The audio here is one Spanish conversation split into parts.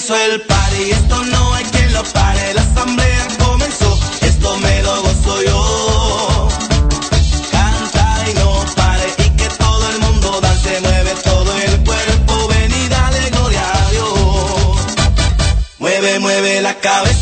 Comenzó el party, esto no hay quien lo pare. La asamblea comenzó, esto me lo gozo yo. Canta y no pare, y que todo el mundo dance, mueve todo el cuerpo. Ven y dale gloria a Dios. Mueve, mueve la cabeza,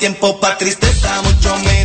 tiempo para tristeza, mucho menos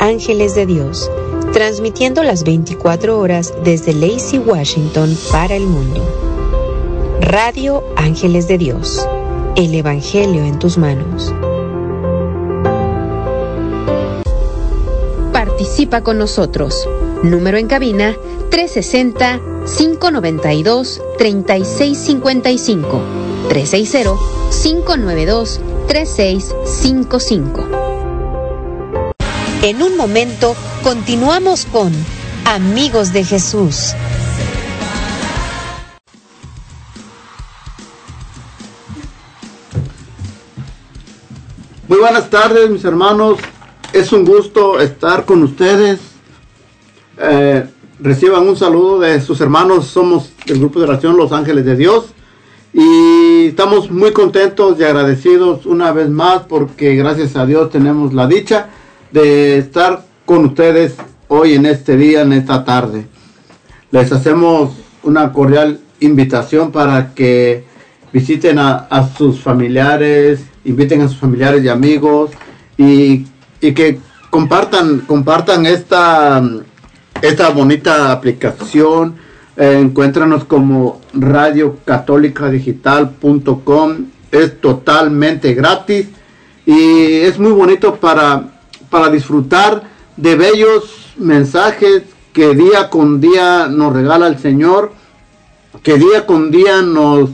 Ángeles de Dios, transmitiendo las 24 horas desde Lacey, Washington, para el mundo. Radio Ángeles de Dios, el Evangelio en tus manos. Participa con nosotros. Número en cabina 360-592-3655. 360-592-3655. En un momento continuamos con Amigos de Jesús. Muy buenas tardes, mis hermanos. Es un gusto estar con ustedes. Eh, reciban un saludo de sus hermanos. Somos del grupo de oración Los Ángeles de Dios. Y estamos muy contentos y agradecidos una vez más porque gracias a Dios tenemos la dicha de estar con ustedes hoy en este día, en esta tarde. Les hacemos una cordial invitación para que visiten a, sus familiares, inviten a sus familiares y amigos y, y que compartan, compartan esta, esta bonita aplicación. Eh, encuéntranos como radiocatolicadigital.com. Es totalmente gratis y es muy bonito para, para disfrutar de bellos mensajes que día con día nos regala el Señor, que día con día nos,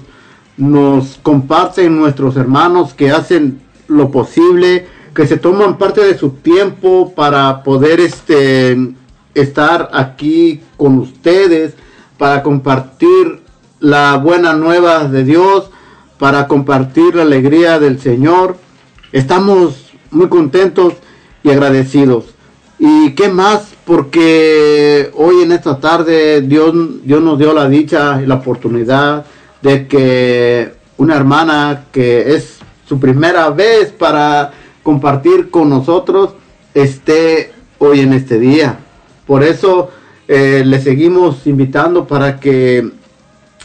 nos comparten nuestros hermanos que hacen lo posible, que se toman parte de su tiempo para poder este, estar aquí con ustedes, para compartir la buena nueva de Dios, para compartir la alegría del Señor. Estamos muy contentos y agradecidos. ¿Y qué más? Porque hoy en esta tarde Dios, Dios nos dio la dicha y la oportunidad de que una hermana que es su primera vez para compartir con nosotros esté hoy en este día. Por eso eh, les seguimos invitando para que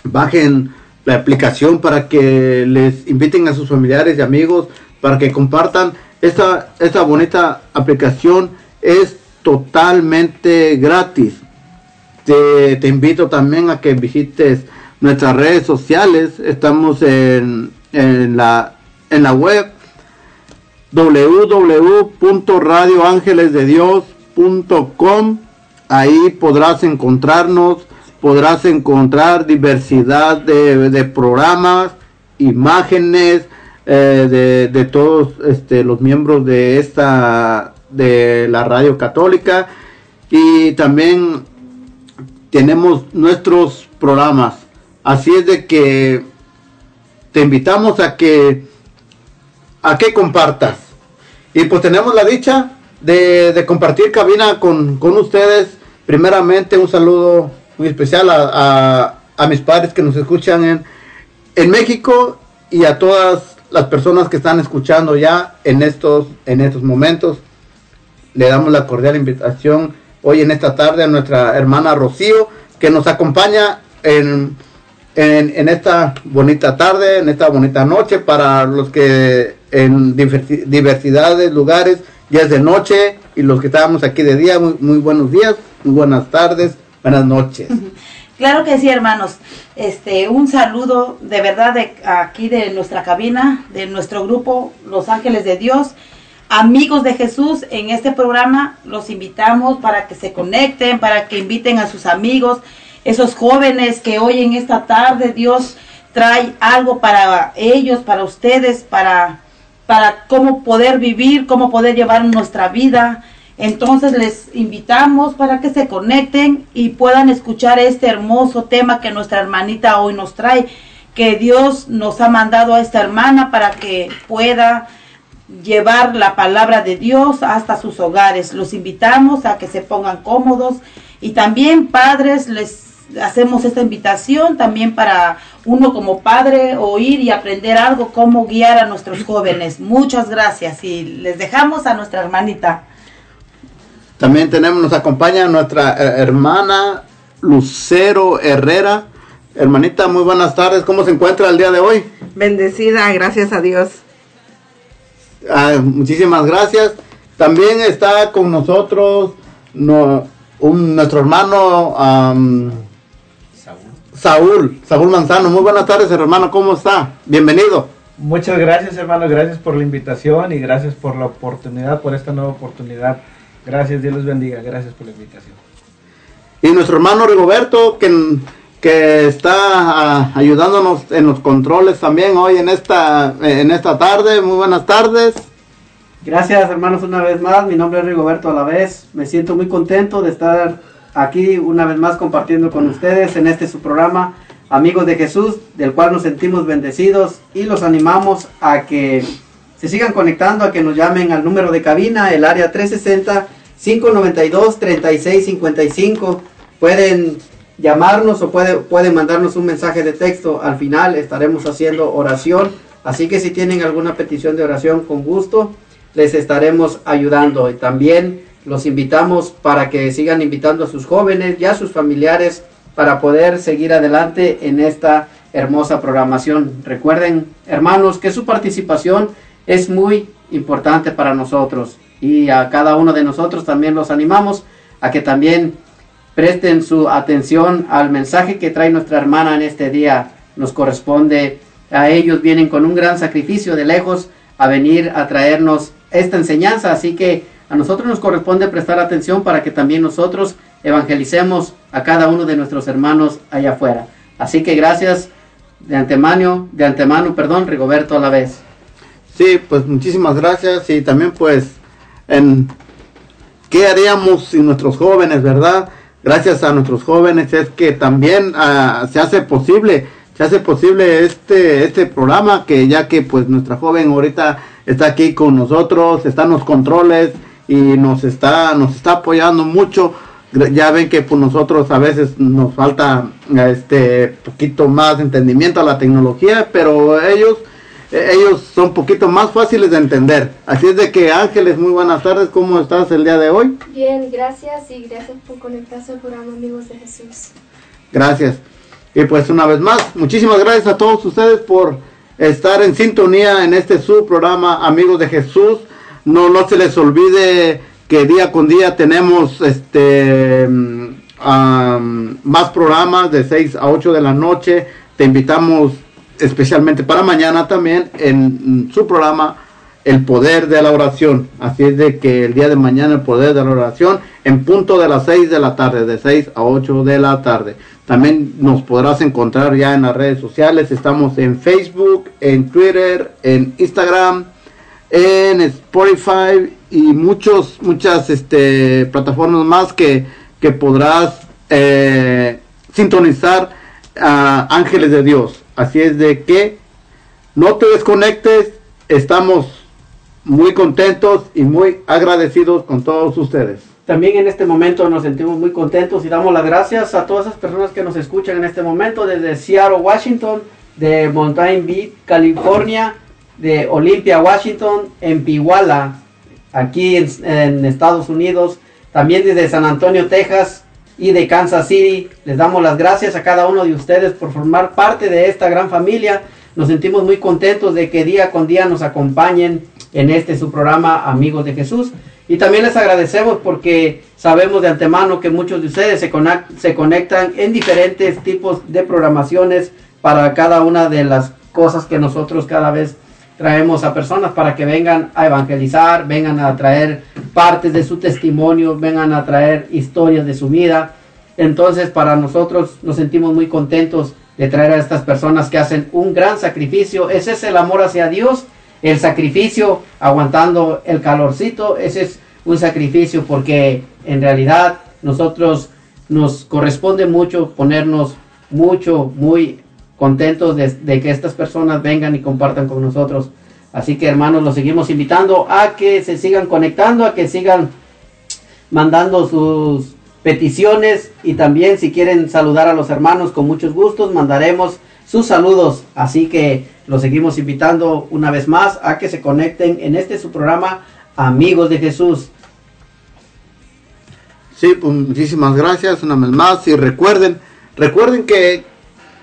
bajen la aplicación, para que les inviten a sus familiares y amigos, para que compartan esta, esta bonita aplicación. Es totalmente gratis. Te, te invito también a que visites nuestras redes sociales. Estamos en, en, la, en la web www.radioangelesdedios.com. Ahí podrás encontrarnos, podrás encontrar diversidad de, de programas, imágenes eh, de, todos este, los miembros de esta de la radio católica y también tenemos nuestros programas. Así es de que te invitamos a que a que compartas. Y pues tenemos la dicha de, de compartir cabina con, con, ustedes. Primeramente un saludo muy especial a, a, a, mis padres que nos escuchan en, en México y a todas las personas que están escuchando ya en estos, en estos momentos. Le damos la cordial invitación hoy en esta tarde a nuestra hermana Rocío que nos acompaña en, en, en esta bonita tarde, en esta bonita noche para los que en diversidad de lugares ya es de noche y los que estábamos aquí de día, muy, muy buenos días, muy buenas tardes, buenas noches. Claro que sí, hermanos. Este, un saludo de verdad de aquí de nuestra cabina, de nuestro grupo Los Ángeles de Dios. Amigos de Jesús, en este programa los invitamos para que se conecten, para que inviten a sus amigos, esos jóvenes que hoy en esta tarde Dios trae algo para ellos, para ustedes, para para cómo poder vivir, cómo poder llevar nuestra vida. Entonces les invitamos para que se conecten y puedan escuchar este hermoso tema que nuestra hermanita hoy nos trae, que Dios nos ha mandado a esta hermana para que pueda llevar la palabra de Dios hasta sus hogares. Los invitamos a que se pongan cómodos y también padres les hacemos esta invitación también para uno como padre oír y aprender algo, cómo guiar a nuestros jóvenes. Muchas gracias y les dejamos a nuestra hermanita. También tenemos, nos acompaña nuestra eh, hermana Lucero Herrera. Hermanita, muy buenas tardes. ¿Cómo se encuentra el día de hoy? Bendecida, gracias a Dios. Ah, muchísimas gracias. También está con nosotros no, un, nuestro hermano um, Saúl, Saúl Manzano. Muy buenas tardes, hermano, ¿cómo está? Bienvenido. Muchas gracias, hermano, gracias por la invitación y gracias por la oportunidad, por esta nueva oportunidad. Gracias, Dios los bendiga, gracias por la invitación. Y nuestro hermano Rigoberto, que, que está uh, ayudándonos en los controles también hoy en esta, en esta tarde. Muy buenas tardes. Gracias, hermanos, una vez más. Mi nombre es Rigoberto a la vez. Me siento muy contento de estar aquí una vez más compartiendo con ustedes en este su programa Amigos de Jesús, del cual nos sentimos bendecidos y los animamos a que se sigan conectando, a que nos llamen al número de cabina, el área 360-592-3655. Pueden llamarnos o puede, pueden mandarnos un mensaje de texto. Al final estaremos haciendo oración. Así que si tienen alguna petición de oración, con gusto les estaremos ayudando. Y también los invitamos para que sigan invitando a sus jóvenes y a sus familiares para poder seguir adelante en esta hermosa programación. Recuerden, hermanos, que su participación es muy importante para nosotros y a cada uno de nosotros también los animamos a que también presten su atención al mensaje que trae nuestra hermana en este día. Nos corresponde a ellos, vienen con un gran sacrificio de lejos a venir a traernos esta enseñanza, así que a nosotros nos corresponde prestar atención para que también nosotros evangelicemos a cada uno de nuestros hermanos allá afuera. Así que gracias de antemano, de antemano, perdón, Rigoberto a la vez. Sí, pues muchísimas gracias y también pues en qué haríamos sin nuestros jóvenes, ¿verdad? Gracias a nuestros jóvenes es que también uh, se hace posible, se hace posible este este programa que ya que pues nuestra joven ahorita está aquí con nosotros, están los controles, y nos está, nos está apoyando mucho. Ya ven que pues, nosotros a veces nos falta este poquito más entendimiento a la tecnología, pero ellos ellos son un poquito más fáciles de entender. Así es de que Ángeles, muy buenas tardes, ¿cómo estás el día de hoy? Bien, gracias y gracias por conectarse al programa Amigos de Jesús. Gracias. Y pues una vez más, muchísimas gracias a todos ustedes por estar en sintonía en este su programa Amigos de Jesús. No, no se les olvide que día con día tenemos este mm, más programas de 6 a 8 de la noche. Te invitamos especialmente para mañana también en su programa El Poder de la Oración. Así es de que el día de mañana el Poder de la Oración en punto de las 6 de la tarde, de 6 a 8 de la tarde. También nos podrás encontrar ya en las redes sociales. Estamos en Facebook, en Twitter, en Instagram, en Spotify y muchos, muchas este, plataformas más que, que podrás eh, sintonizar a Ángeles de Dios. Así es de que no te desconectes. Estamos muy contentos y muy agradecidos con todos ustedes. También en este momento nos sentimos muy contentos y damos las gracias a todas esas personas que nos escuchan en este momento desde Seattle, Washington, de Mountain Beach, California, de Olympia, Washington, en Pihuala, aquí en, en Estados Unidos, también desde San Antonio, Texas y de Kansas City. Les damos las gracias a cada uno de ustedes por formar parte de esta gran familia. Nos sentimos muy contentos de que día con día nos acompañen en este su programa Amigos de Jesús. Y también les agradecemos porque sabemos de antemano que muchos de ustedes se, se conectan en diferentes tipos de programaciones para cada una de las cosas que nosotros cada vez traemos a personas para que vengan a evangelizar, vengan a traer partes de su testimonio, vengan a traer historias de su vida. Entonces para nosotros nos sentimos muy contentos de traer a estas personas que hacen un gran sacrificio. Ese es el amor hacia Dios, el sacrificio aguantando el calorcito. Ese es un sacrificio porque en realidad nosotros nos corresponde mucho ponernos mucho, muy contentos de, que estas personas vengan y compartan con nosotros. Así que hermanos, los seguimos invitando a que se sigan conectando, a que sigan mandando sus peticiones. Y también si quieren saludar a los hermanos con muchos gustos mandaremos sus saludos. Así que los seguimos invitando una vez más a que se conecten en este su programa amigos de Jesús. Sí, pues muchísimas gracias una vez más. Y recuerden, recuerden que,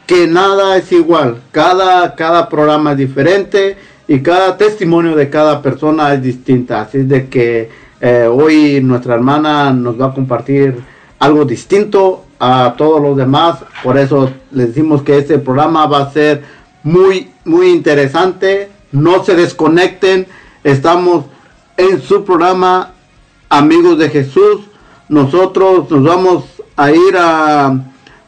que nada es igual, cada, cada programa es diferente y cada testimonio de cada persona es distinta, así de que eh, hoy nuestra hermana nos va a compartir algo distinto a todos los demás, por eso les decimos que este programa va a ser muy, muy interesante, no se desconecten, estamos en su programa Amigos de Jesús, nosotros nos vamos a ir a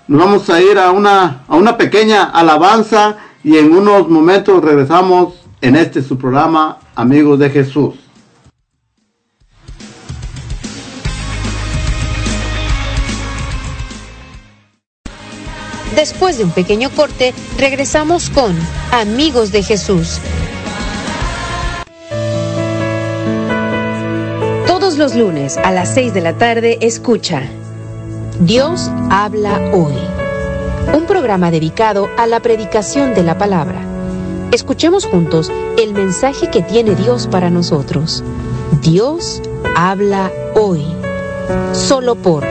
nos vamos a ir a una a una pequeña alabanza y en unos momentos regresamos en este su programa Amigos de Jesús. Después de un pequeño corte, regresamos con Amigos de Jesús. Todos los lunes a las 6 de la tarde escucha Dios habla hoy. Un programa dedicado a la predicación de la palabra. Escuchemos juntos el mensaje que tiene Dios para nosotros. Dios habla hoy. Solo por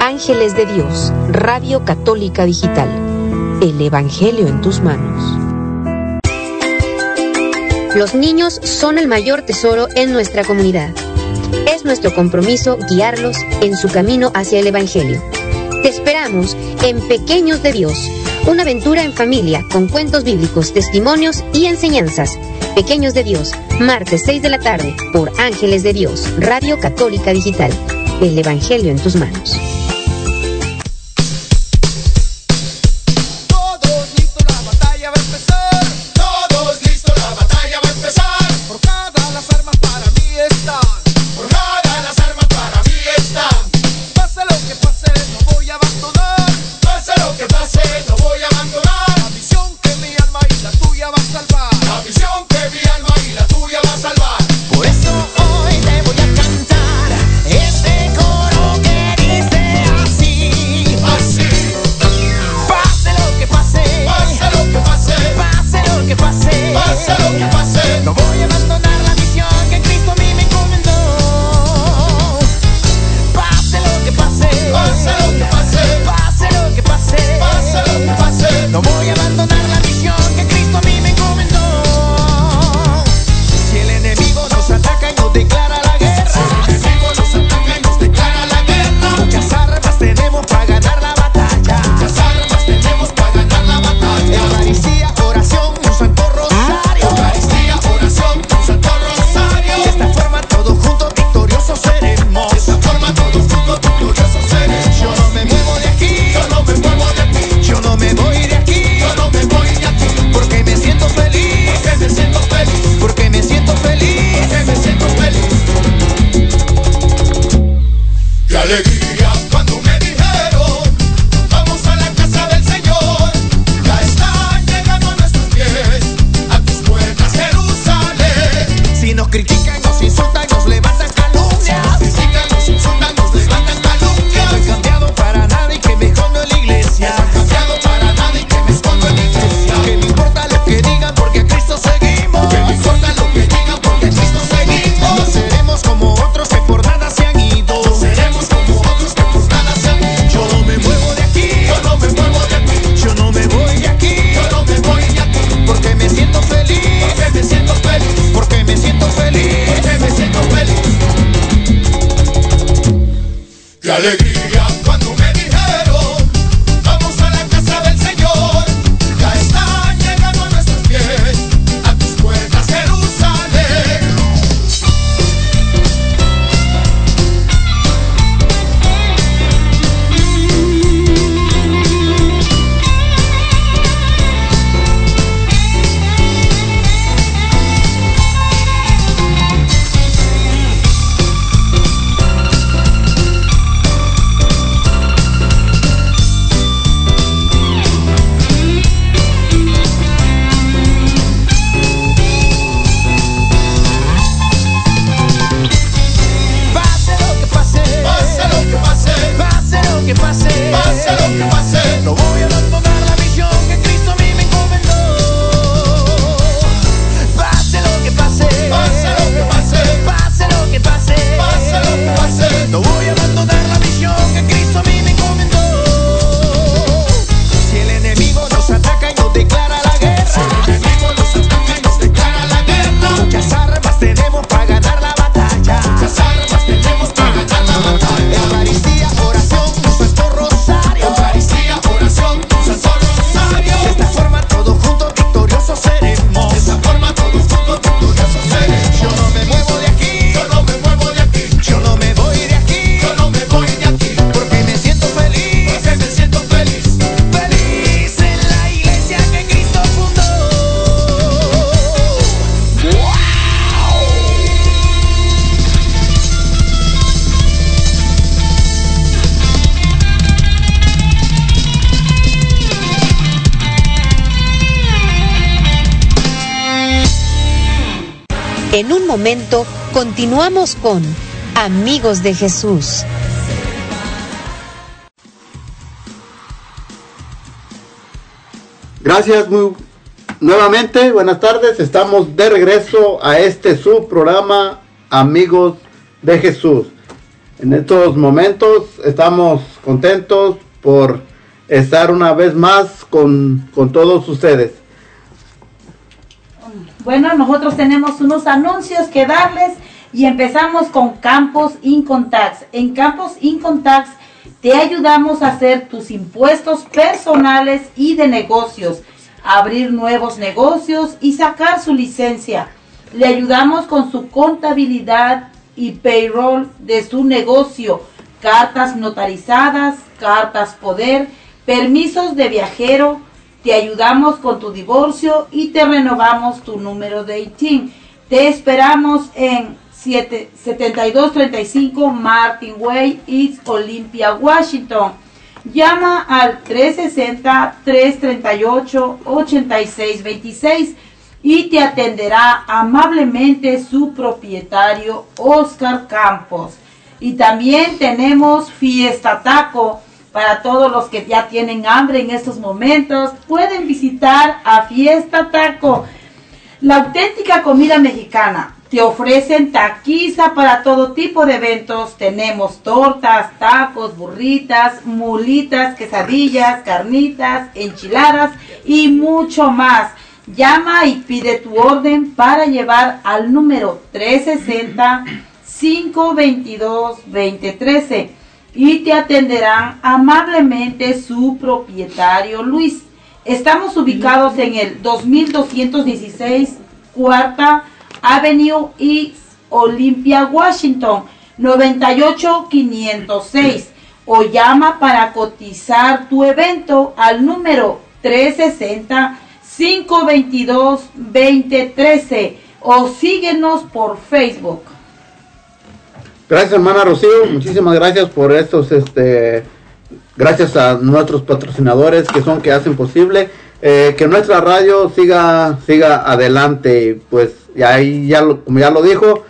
Ángeles de Dios, Radio Católica Digital. El Evangelio en tus manos. Los niños son el mayor tesoro en nuestra comunidad. Es nuestro compromiso guiarlos en su camino hacia el Evangelio. Te esperamos en Pequeños de Dios, una aventura en familia con cuentos bíblicos, testimonios y enseñanzas. Pequeños de Dios, martes 6 de la tarde por Ángeles de Dios, Radio Católica Digital. El Evangelio en tus manos. Continuamos con Amigos de Jesús. Gracias muy nuevamente, buenas tardes. Estamos de regreso a este su programa Amigos de Jesús. En estos momentos estamos contentos por estar una vez más con, con todos ustedes. Bueno, nosotros tenemos unos anuncios que darles y empezamos con Campos Incontax. En Campos Incontax te ayudamos a hacer tus impuestos personales y de negocios, abrir nuevos negocios y sacar su licencia. Le ayudamos con su contabilidad y payroll de su negocio, cartas notarizadas, cartas poder, permisos de viajero, te ayudamos con tu divorcio y te renovamos tu número de ITIN. Te esperamos en 7 7235 Martin Way, East Olympia, Washington. Llama al 360-338-8626 y te atenderá amablemente su propietario Oscar Campos. Y también tenemos Fiesta Taco. Para todos los que ya tienen hambre en estos momentos, pueden visitar a Fiesta Taco. La auténtica comida mexicana. Te ofrecen taquiza para todo tipo de eventos. Tenemos tortas, tacos, burritas, mulitas, quesadillas, carnitas, enchiladas y mucho más. Llama y pide tu orden para llevar al número 360 522 2013 y te atenderán amablemente su propietario Luis. Estamos ubicados en el 2216 Cuarta Avenue East Olympia, Washington 98506 o llama para cotizar tu evento al número 360 522 2013 o síguenos por Facebook. Gracias hermana Rocío, muchísimas gracias por estos, este, gracias a nuestros patrocinadores que son que hacen posible eh, que nuestra radio siga siga adelante y pues y ahí ya lo, como ya lo dijo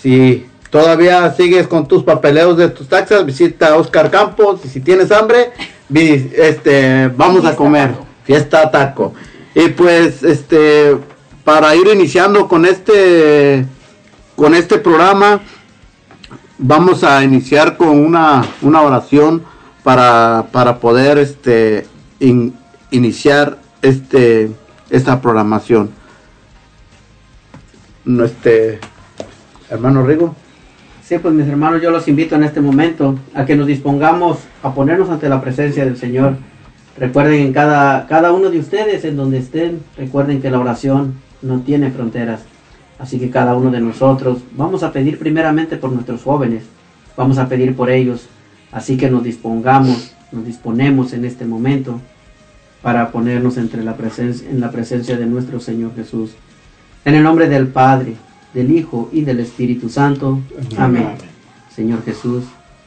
si todavía sigues con tus papeleos de tus taxas visita a Oscar Campos y si tienes hambre vi- este vamos a comer taco. fiesta taco y pues este para ir iniciando con este con este programa vamos a iniciar con una, una oración para, para poder este in- iniciar este esta programación. No, hermano Rigo. Sí, pues mis hermanos, yo los invito en este momento a que nos dispongamos a ponernos ante la presencia del Señor. Recuerden en cada, cada uno de ustedes, en donde estén, recuerden que la oración no tiene fronteras. Así que cada uno de nosotros vamos a pedir primeramente por nuestros jóvenes, vamos a pedir por ellos. Así que nos dispongamos, nos disponemos en este momento para ponernos entre la presencia, en la presencia de nuestro Señor Jesús. En el nombre del Padre, del Hijo y del Espíritu Santo. Amén. Señor Jesús,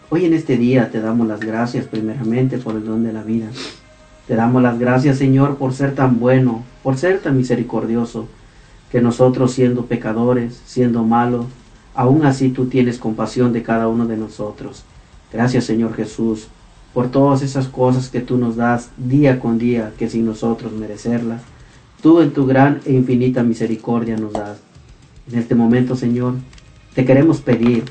hoy en este día te damos las gracias primeramente por el don de la vida. Te damos las gracias, Señor, por ser tan bueno, por ser tan misericordioso, que nosotros siendo pecadores, siendo malos, aún así tú tienes compasión de cada uno de nosotros. Gracias, Señor Jesús, por todas esas cosas que tú nos das día con día, que sin nosotros merecerlas, tú en tu gran e infinita misericordia nos das. En este momento, Señor, te queremos pedir,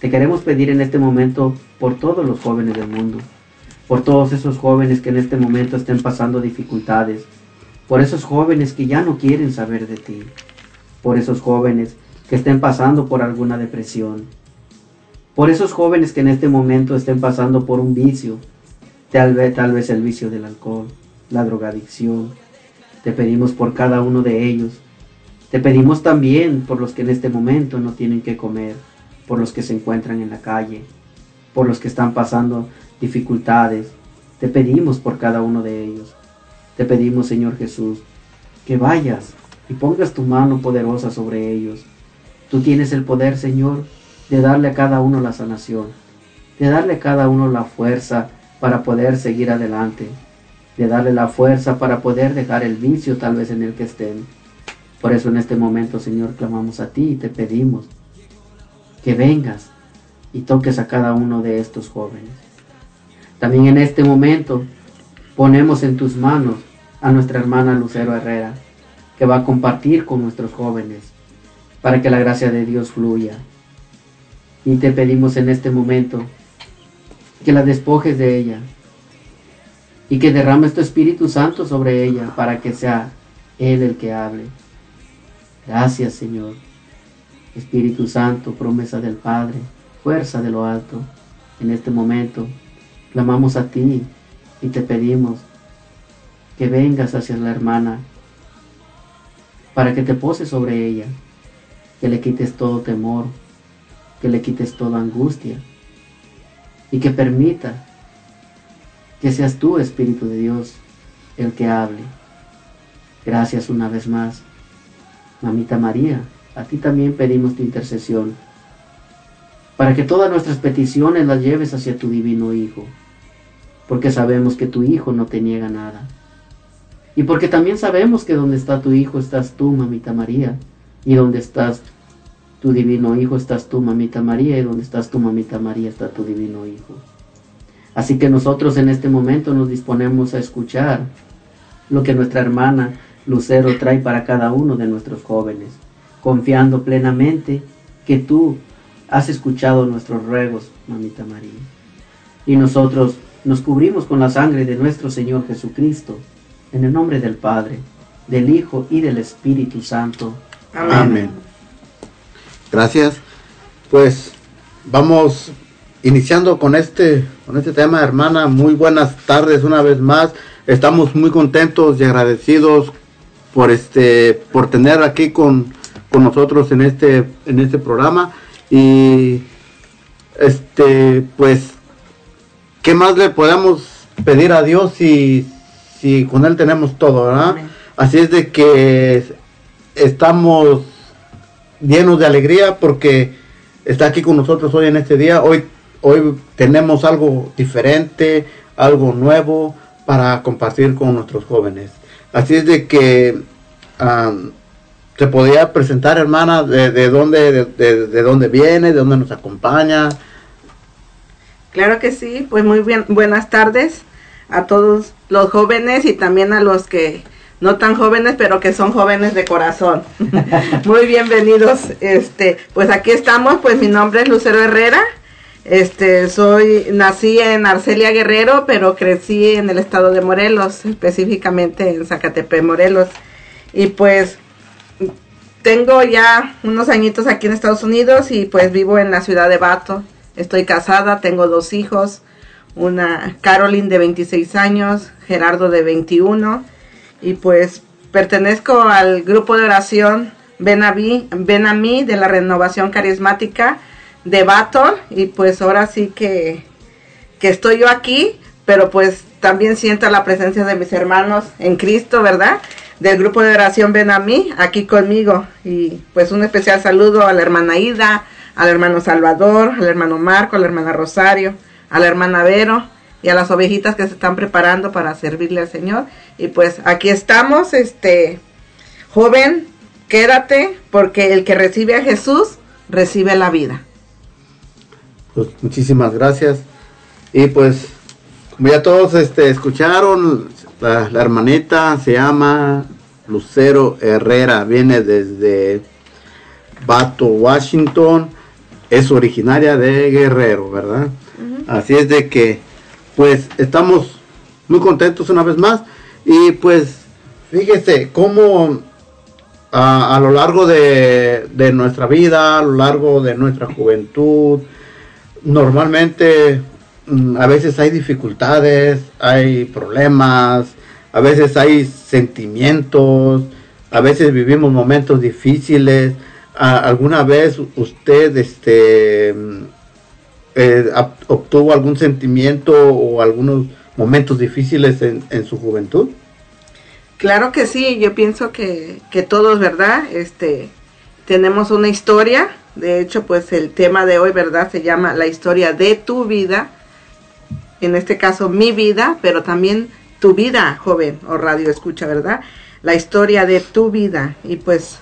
te queremos pedir en este momento por todos los jóvenes del mundo, por todos esos jóvenes que en este momento estén pasando dificultades, por esos jóvenes que ya no quieren saber de ti, por esos jóvenes que estén pasando por alguna depresión, por esos jóvenes que en este momento estén pasando por un vicio, tal vez, tal vez el vicio del alcohol, la drogadicción. Te pedimos por cada uno de ellos. Te pedimos también por los que en este momento no tienen que comer, por los que se encuentran en la calle, por los que están pasando dificultades. Te pedimos por cada uno de ellos. Te pedimos, Señor Jesús, que vayas y pongas tu mano poderosa sobre ellos. Tú tienes el poder, Señor, de darle a cada uno la sanación, de darle a cada uno la fuerza para poder seguir adelante, de darle la fuerza para poder dejar el vicio tal vez en el que estén. Por eso en este momento, Señor, clamamos a ti y te pedimos que vengas y toques a cada uno de estos jóvenes. También en este momento ponemos en tus manos a nuestra hermana Lucero Herrera, que va a compartir con nuestros jóvenes para que la gracia de Dios fluya. Y te pedimos en este momento que la despojes de ella y que derrames tu Espíritu Santo sobre ella para que sea Él el que hable. Gracias Señor. Espíritu Santo, promesa del Padre, fuerza de lo alto. En este momento clamamos a ti y te pedimos que vengas hacia la hermana para que te poses sobre ella, que le quites todo temor, que le quites toda angustia y que permita que seas tú, Espíritu de Dios, el que hable. Gracias una vez más. Mamita María, a ti también pedimos tu intercesión, para que todas nuestras peticiones las lleves hacia tu divino Hijo, porque sabemos que tu Hijo no te niega nada. Y porque también sabemos que donde está tu Hijo estás tú, Mamita María, y donde estás tu divino Hijo estás tú, Mamita María, y donde estás tu Mamita María está tu divino Hijo. Así que nosotros en este momento nos disponemos a escuchar lo que nuestra hermana Lucero trae para cada uno de nuestros jóvenes, confiando plenamente que tú has escuchado nuestros ruegos, Mamita María. Y nosotros nos cubrimos con la sangre de nuestro Señor Jesucristo, en el nombre del Padre, del Hijo y del Espíritu Santo. Amén. Gracias. Pues vamos iniciando con este, con este tema, hermana. Muy buenas tardes una vez más. Estamos muy contentos y agradecidos por este, por tener aquí con, con nosotros en este, en este programa. Y este, pues, ¿qué más le podemos pedir a Dios si, si con Él tenemos todo, verdad? Amén. Así es de que estamos llenos de alegría porque está aquí con nosotros hoy en este día. Hoy, hoy tenemos algo diferente, algo nuevo para compartir con nuestros jóvenes. Así es de que se podía presentar, hermana, de, de dónde de, de- de dónde viene, de dónde nos acompaña. Claro que sí, pues muy bien, buenas tardes a todos los jóvenes y también a los que no tan jóvenes, pero que son jóvenes de corazón. muy bienvenidos. Este, pues aquí estamos, pues mi nombre es Lucero Herrera. Este, soy nací en Arcelia Guerrero, pero crecí en el estado de Morelos, específicamente en Zacatepec, Morelos. Y pues tengo ya unos añitos aquí en Estados Unidos y pues vivo en la ciudad de Bato. Estoy casada, tengo dos hijos, una Caroline de 26 años, Gerardo de 21 y pues pertenezco al grupo de oración Ven a de la renovación carismática de Bato y pues ahora sí que, que estoy yo aquí, pero pues también siento la presencia de mis hermanos en Cristo, ¿verdad? Del grupo de oración Ven a mí, aquí conmigo. Y pues un especial saludo a la hermana Ida, al hermano Salvador, al hermano Marco, a la hermana Rosario, a la hermana Vero y a las ovejitas que se están preparando para servirle al Señor. Y pues aquí estamos, este joven, quédate, porque el que recibe a Jesús recibe la vida. Pues muchísimas gracias. Y pues, como ya todos este, escucharon, la, la hermanita se llama Lucero Herrera, viene desde Bato, Washington, es originaria de Guerrero, ¿verdad? Así es de que, pues, estamos muy contentos una vez más. Y pues, fíjese cómo a, a lo largo de, de nuestra vida, a lo largo de nuestra juventud, normalmente mm, a veces hay dificultades, hay problemas, a veces hay sentimientos, a veces vivimos momentos difíciles. ¿Alguna vez usted este, mm, eh, obtuvo algún sentimiento o algunos momentos difíciles en, en su juventud? Claro que sí, yo pienso que, que todos, ¿verdad? Este, tenemos una historia, de hecho, pues el tema de hoy, ¿verdad? Se llama la historia de tu vida, en este caso mi vida, pero también tu vida, joven o radio escucha, ¿verdad? La historia de tu vida y pues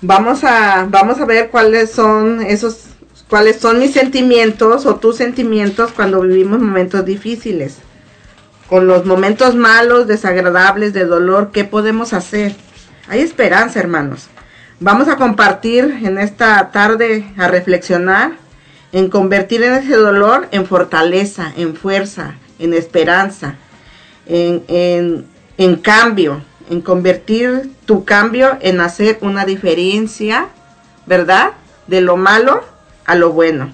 vamos a vamos a ver cuáles son esos cuáles son mis sentimientos o tus sentimientos cuando vivimos momentos difíciles con los momentos malos, desagradables, de dolor, ¿qué podemos hacer? Hay esperanza, hermanos. Vamos a compartir en esta tarde, a reflexionar, en convertir en ese dolor en fortaleza, en fuerza, en esperanza, en, en, cambio, en convertir tu cambio en hacer una diferencia, ¿verdad? De lo malo a lo bueno.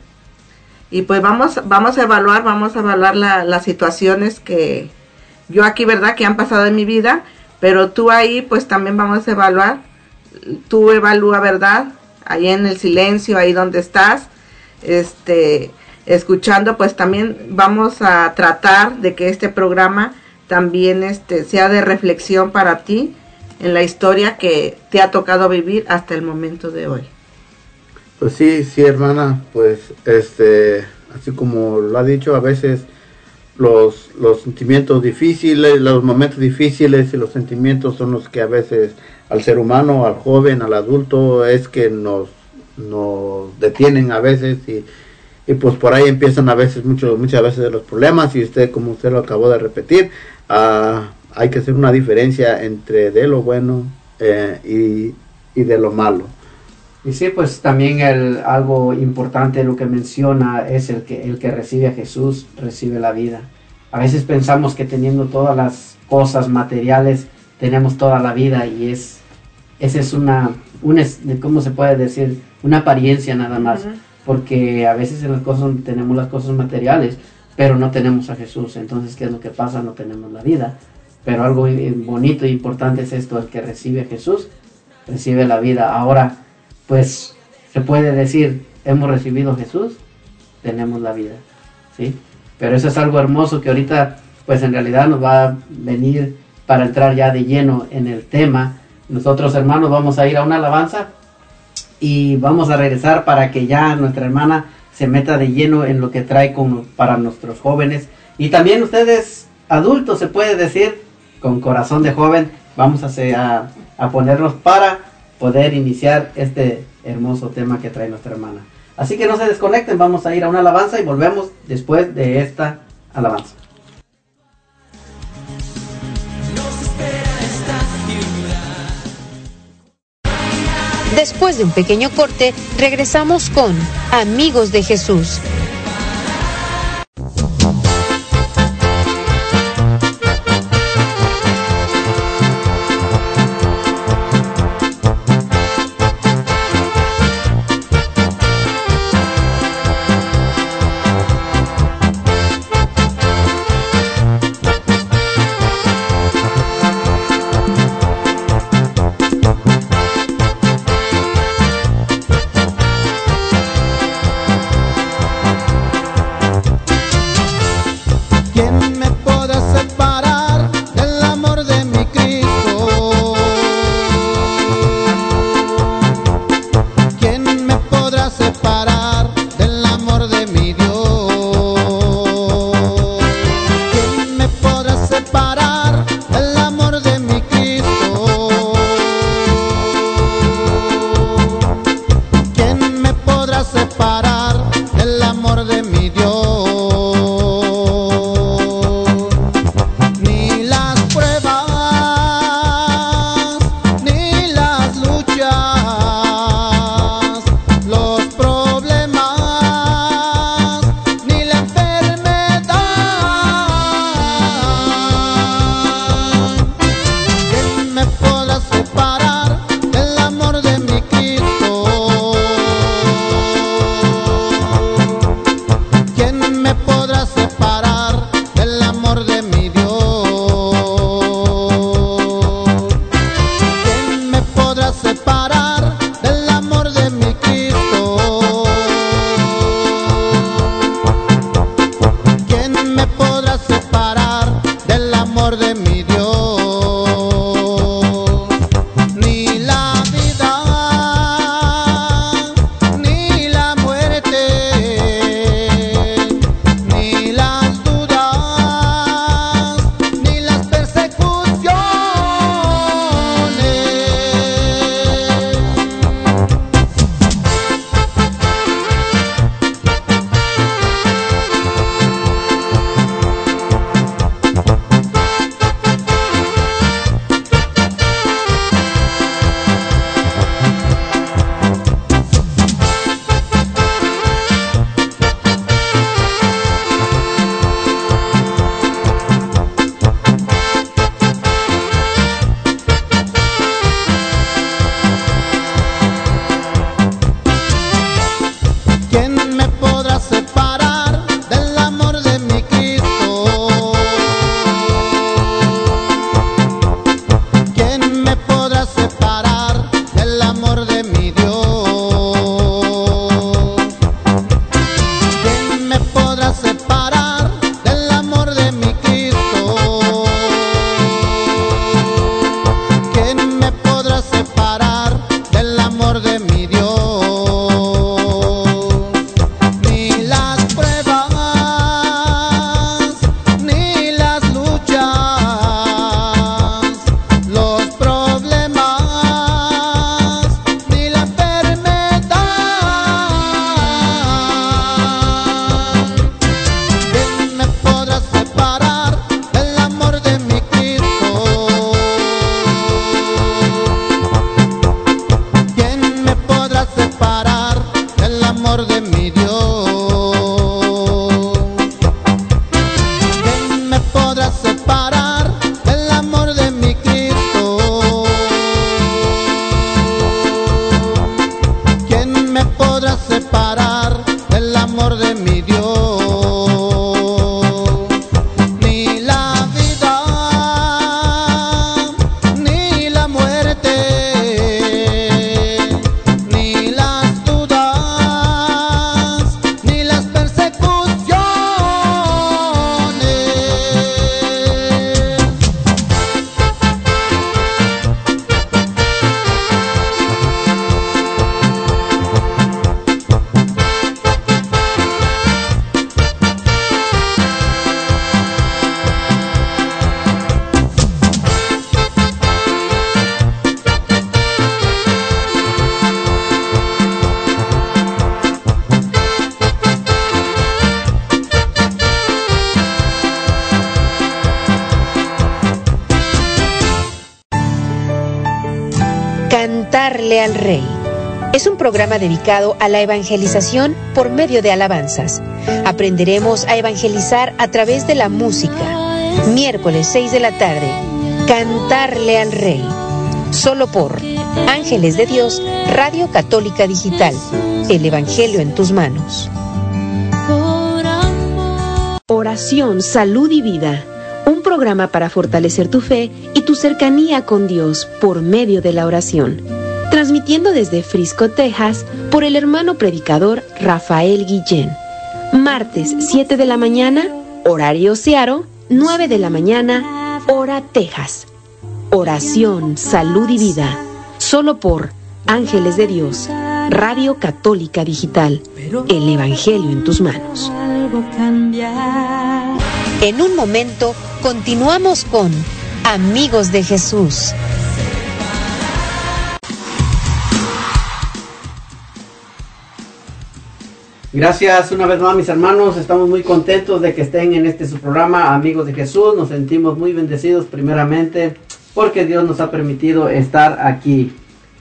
Y pues vamos, vamos a evaluar, vamos a evaluar la- las situaciones que yo aquí, ¿verdad? Que han pasado en mi vida, pero tú ahí pues también vamos a evaluar. Tú evalúa, ¿verdad? Ahí en el silencio, ahí donde estás, este, escuchando, pues también vamos a tratar de que este programa también este, sea de reflexión para ti en la historia que te ha tocado vivir hasta el momento de hoy. Pues sí, sí, hermana, pues este, así como lo ha dicho, a veces los, los sentimientos difíciles, los momentos difíciles y los sentimientos son los que a veces al ser humano, al joven, al adulto, es que nos, nos detienen a veces y, y pues por ahí empiezan a veces, muchos, muchas veces los problemas y usted, como usted lo acabó de repetir, ah, hay que hacer una diferencia entre de lo bueno eh, y, y de lo malo. Y sí, pues también el, algo importante lo que menciona es el que el que recibe a Jesús recibe la vida. A veces pensamos que teniendo todas las cosas materiales tenemos toda la vida y es esa es una, una ¿cómo se puede decir? Una apariencia nada más, porque a veces en las cosas tenemos las cosas materiales, pero no tenemos a Jesús. Entonces, ¿qué es lo que pasa? No tenemos la vida. Pero algo eh, bonito e importante es esto, el que recibe a Jesús recibe la vida. Ahora, pues se puede decir, hemos recibido Jesús, tenemos la vida, ¿sí? Pero eso es algo hermoso que ahorita, pues en realidad nos va a venir para entrar ya de lleno en el tema. Nosotros, hermanos, vamos a ir a una alabanza y vamos a regresar para que ya nuestra hermana se meta de lleno en lo que trae con, para nuestros jóvenes. Y también ustedes, adultos, se puede decir, con corazón de joven, vamos a, a ponernos para poder iniciar este hermoso tema que trae nuestra hermana. Así que no se desconecten, vamos a ir a una alabanza y volvemos después de esta alabanza. Después de un pequeño corte, regresamos con Amigos de Jesús. Cantarle al Rey. Es un programa dedicado a la evangelización por medio de alabanzas. Aprenderemos a evangelizar a través de la música. Miércoles 6 de la tarde, Cantarle al Rey. Solo por Ángeles de Dios, Radio Católica Digital. El Evangelio en tus manos. Oración, salud y vida. Un programa para fortalecer tu fe y tu cercanía con Dios por medio de la oración. Transmitiendo desde Frisco, Texas, por el hermano predicador Rafael Guillén. Martes 7 de la mañana, horario Searo, 9 de la mañana, hora Texas. Oración, salud y vida. Solo por Ángeles de Dios, Radio Católica Digital. El Evangelio en tus manos. En un momento continuamos con Amigos de Jesús. Gracias una vez más mis hermanos, estamos muy contentos de que estén en este su programa Amigos de Jesús, nos sentimos muy bendecidos primeramente porque Dios nos ha permitido estar aquí.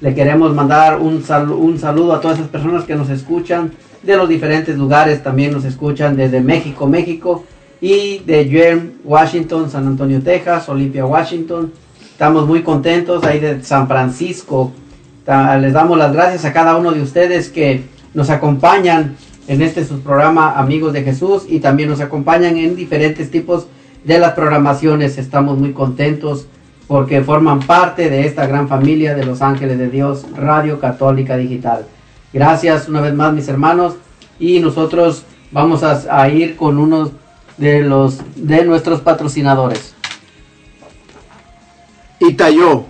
Le queremos mandar un, sal un saludo a todas esas personas que nos escuchan de los diferentes lugares, también nos escuchan desde México, México y de Yale, Washington, San Antonio, Texas, Olympia, Washington. Estamos muy contentos ahí de San Francisco. Les damos las gracias a cada uno de ustedes que nos acompañan en este su programa Amigos de Jesús y también nos acompañan en diferentes tipos de las programaciones. Estamos muy contentos porque forman parte de esta gran familia de los ángeles de Dios, Radio Católica Digital. Gracias una vez más mis hermanos y nosotros vamos a, ir con uno de los de nuestros patrocinadores. Itayó,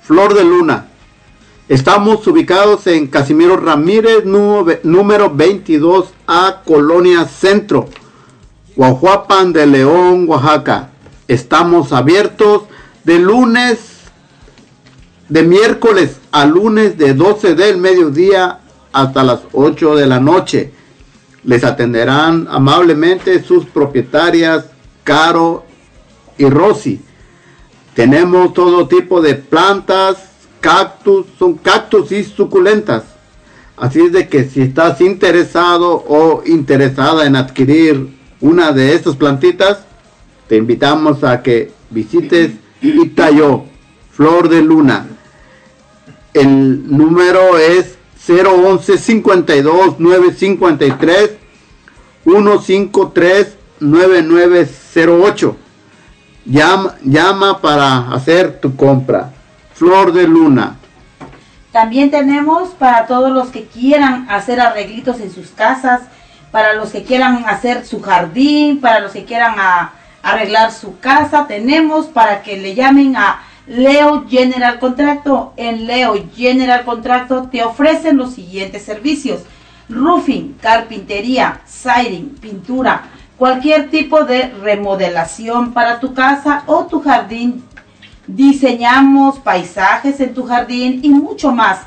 Flor de Luna. Estamos ubicados en Casimiro Ramírez, número 22A, Colonia Centro, Guajuapan de León, Oaxaca. Estamos abiertos de lunes, de miércoles a lunes de 12 del mediodía hasta las 8 de la noche. Les atenderán amablemente sus propietarias Caro y Rosy. Tenemos todo tipo de plantas, cactus, son cactus y suculentas. Así es de que si estás interesado o interesada en adquirir una de estas plantitas, te invitamos a que visites Itayo, Flor de Luna. El número es 011 52 953 153 9908. Llama, llama para hacer tu compra. Flor de Luna. También tenemos para todos los que quieran hacer arreglitos en sus casas, para los que quieran hacer su jardín, para los que quieran a, arreglar su casa, tenemos para que le llamen a Leo General Contracto. En Leo General Contracto te ofrecen los siguientes servicios. Roofing, carpintería, siding, pintura, cualquier tipo de remodelación para tu casa o tu jardín diseñamos paisajes en tu jardín y mucho más.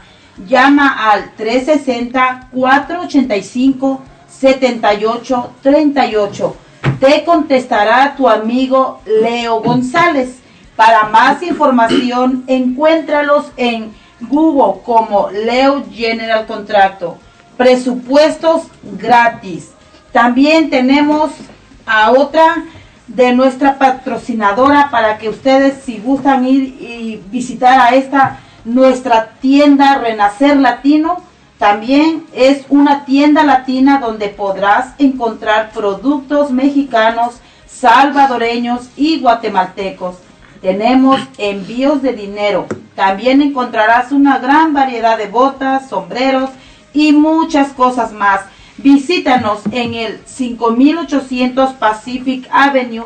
Llama al 360-485-7838. Te contestará tu amigo Leo González. Para más información, encuéntralos en Google como Leo General Contracto. Presupuestos gratis. También tenemos a otra de nuestra patrocinadora para que ustedes si gustan ir y visitar a esta nuestra tienda Renacer Latino también es una tienda latina donde podrás encontrar productos mexicanos, salvadoreños y guatemaltecos. Tenemos envíos de dinero. También encontrarás una gran variedad de botas, sombreros y muchas cosas más. Visítanos en el 5800 Pacific Avenue,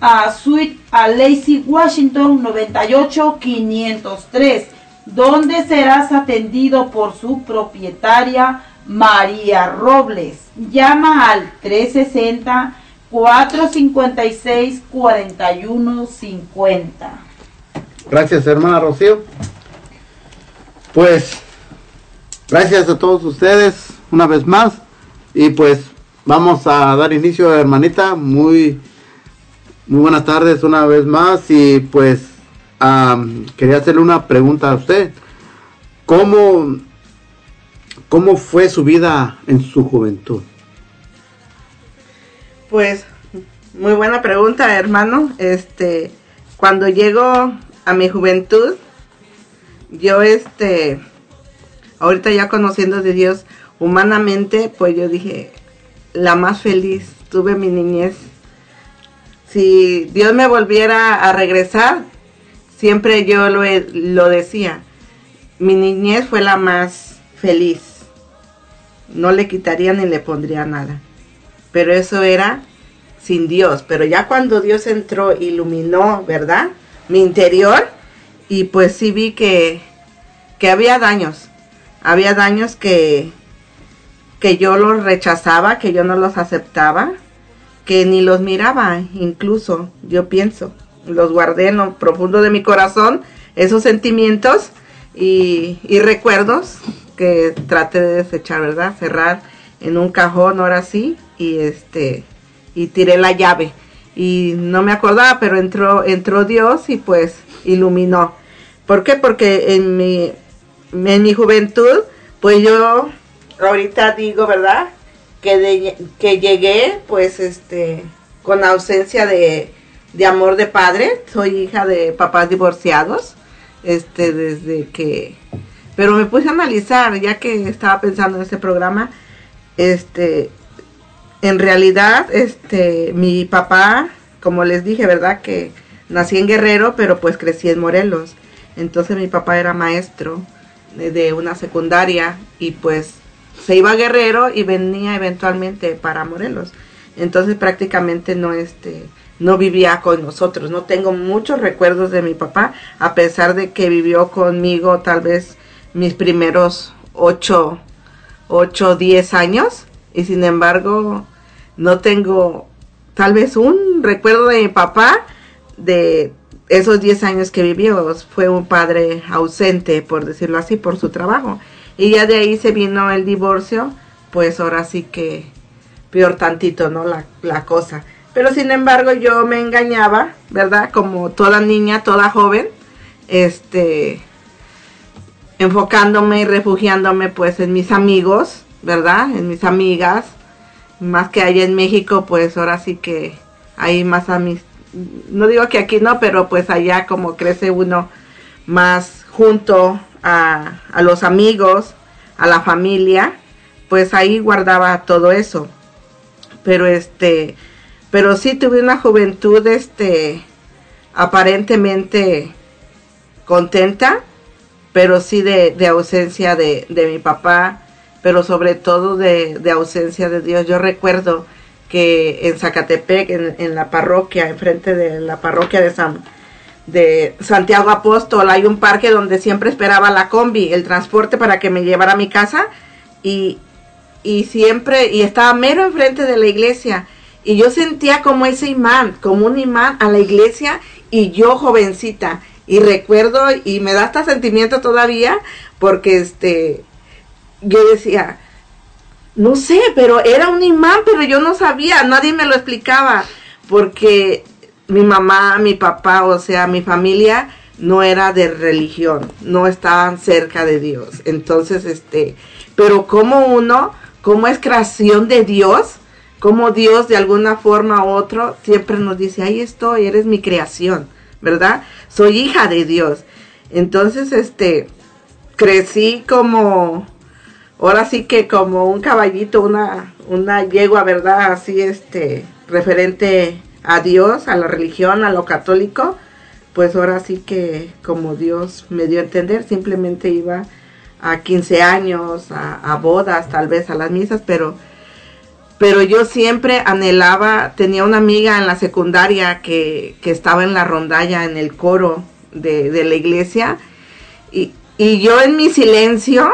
a Suite a Lacey, Washington 98503, donde serás atendido por su propietaria María Robles. Llama al 360 456 4150. Gracias, hermana Rocío. Pues, gracias a todos ustedes una vez más. Y pues vamos a dar inicio, hermanita. Muy, muy buenas tardes una vez más. Y pues quería hacerle una pregunta a usted. ¿cómo, ¿cómo fue su vida en su juventud? Pues muy buena pregunta, hermano. Este, cuando llego a mi juventud, yo este, ahorita ya conociendo de Dios humanamente, pues yo dije, la más feliz, tuve mi niñez. Si Dios me volviera a regresar, siempre yo lo, lo decía, mi niñez fue la más feliz. No le quitaría ni le pondría nada. Pero eso era sin Dios. Pero ya cuando Dios entró, iluminó, ¿verdad? Mi interior. Y pues sí vi que, que había daños. Había daños que, que yo los rechazaba, que yo no los aceptaba, que ni los miraba, incluso, yo pienso. Los guardé en lo profundo de mi corazón, esos sentimientos y, y recuerdos que traté de desechar, ¿verdad? Cerrar en un cajón ahora sí y este y tiré la llave y no me acordaba, pero entró entró Dios y pues iluminó. ¿Por qué? Porque en mi en mi juventud, pues yo ahorita digo, ¿verdad? Que que llegué pues este con ausencia de, de amor de padre, soy hija de papás divorciados, este desde que pero me puse a analizar ya que estaba pensando en este programa, este en realidad, este, mi papá, como les dije, ¿verdad? Que nací en Guerrero, pero pues crecí en Morelos. Entonces mi papá era maestro de, una secundaria y pues se iba a Guerrero y venía eventualmente para Morelos. Entonces prácticamente no este no vivía con nosotros. No tengo muchos recuerdos de mi papá, a pesar de que vivió conmigo tal vez mis primeros ocho, ocho, diez años. Y sin embargo, no tengo tal vez un recuerdo de mi papá de esos 10 años que vivió. Fue un padre ausente, por decirlo así, por su trabajo. Y ya de ahí se vino el divorcio, pues ahora sí que peor tantito, ¿no? La, la cosa. Pero sin embargo yo me engañaba, ¿verdad? Como toda niña, toda joven, este, enfocándome y refugiándome pues en mis amigos, ¿verdad? En mis amigas, más que allá en México, pues ahora sí que hay más amistad. No digo que aquí no, pero pues allá como crece uno más junto a, los amigos, a la familia, pues ahí guardaba todo eso. Pero este, pero sí tuve una juventud, este, aparentemente contenta, pero sí de, de ausencia de, de mi papá, pero sobre todo de, ausencia de Dios. Yo recuerdo que en Zacatepec, en, la parroquia, enfrente de la parroquia de San de Santiago Apóstol, hay un parque donde siempre esperaba la combi, el transporte para que me llevara a mi casa y, y siempre, y estaba mero enfrente de la iglesia. Y yo sentía como ese imán, como un imán a la iglesia y yo jovencita. Y recuerdo y me da hasta sentimiento todavía porque este yo decía, no sé, pero era un imán, pero yo no sabía, nadie me lo explicaba, porque mi mamá, mi papá, o sea, mi familia no era de religión, no estaban cerca de Dios. Entonces, este, pero como uno, como es creación de Dios, como Dios de alguna forma u otro siempre nos dice, ahí estoy, eres mi creación, ¿verdad? Soy hija de Dios. Entonces, este, crecí como ahora sí que como un caballito, una, una yegua, ¿verdad? Así, este, referente a Dios, a la religión, a lo católico, pues ahora sí que como Dios me dio a entender, simplemente iba a 15 años, a, bodas, tal vez a las misas, pero, pero yo siempre anhelaba, tenía una amiga en la secundaria que, que estaba en la rondalla, en el coro de, de la iglesia, y, y yo en mi silencio,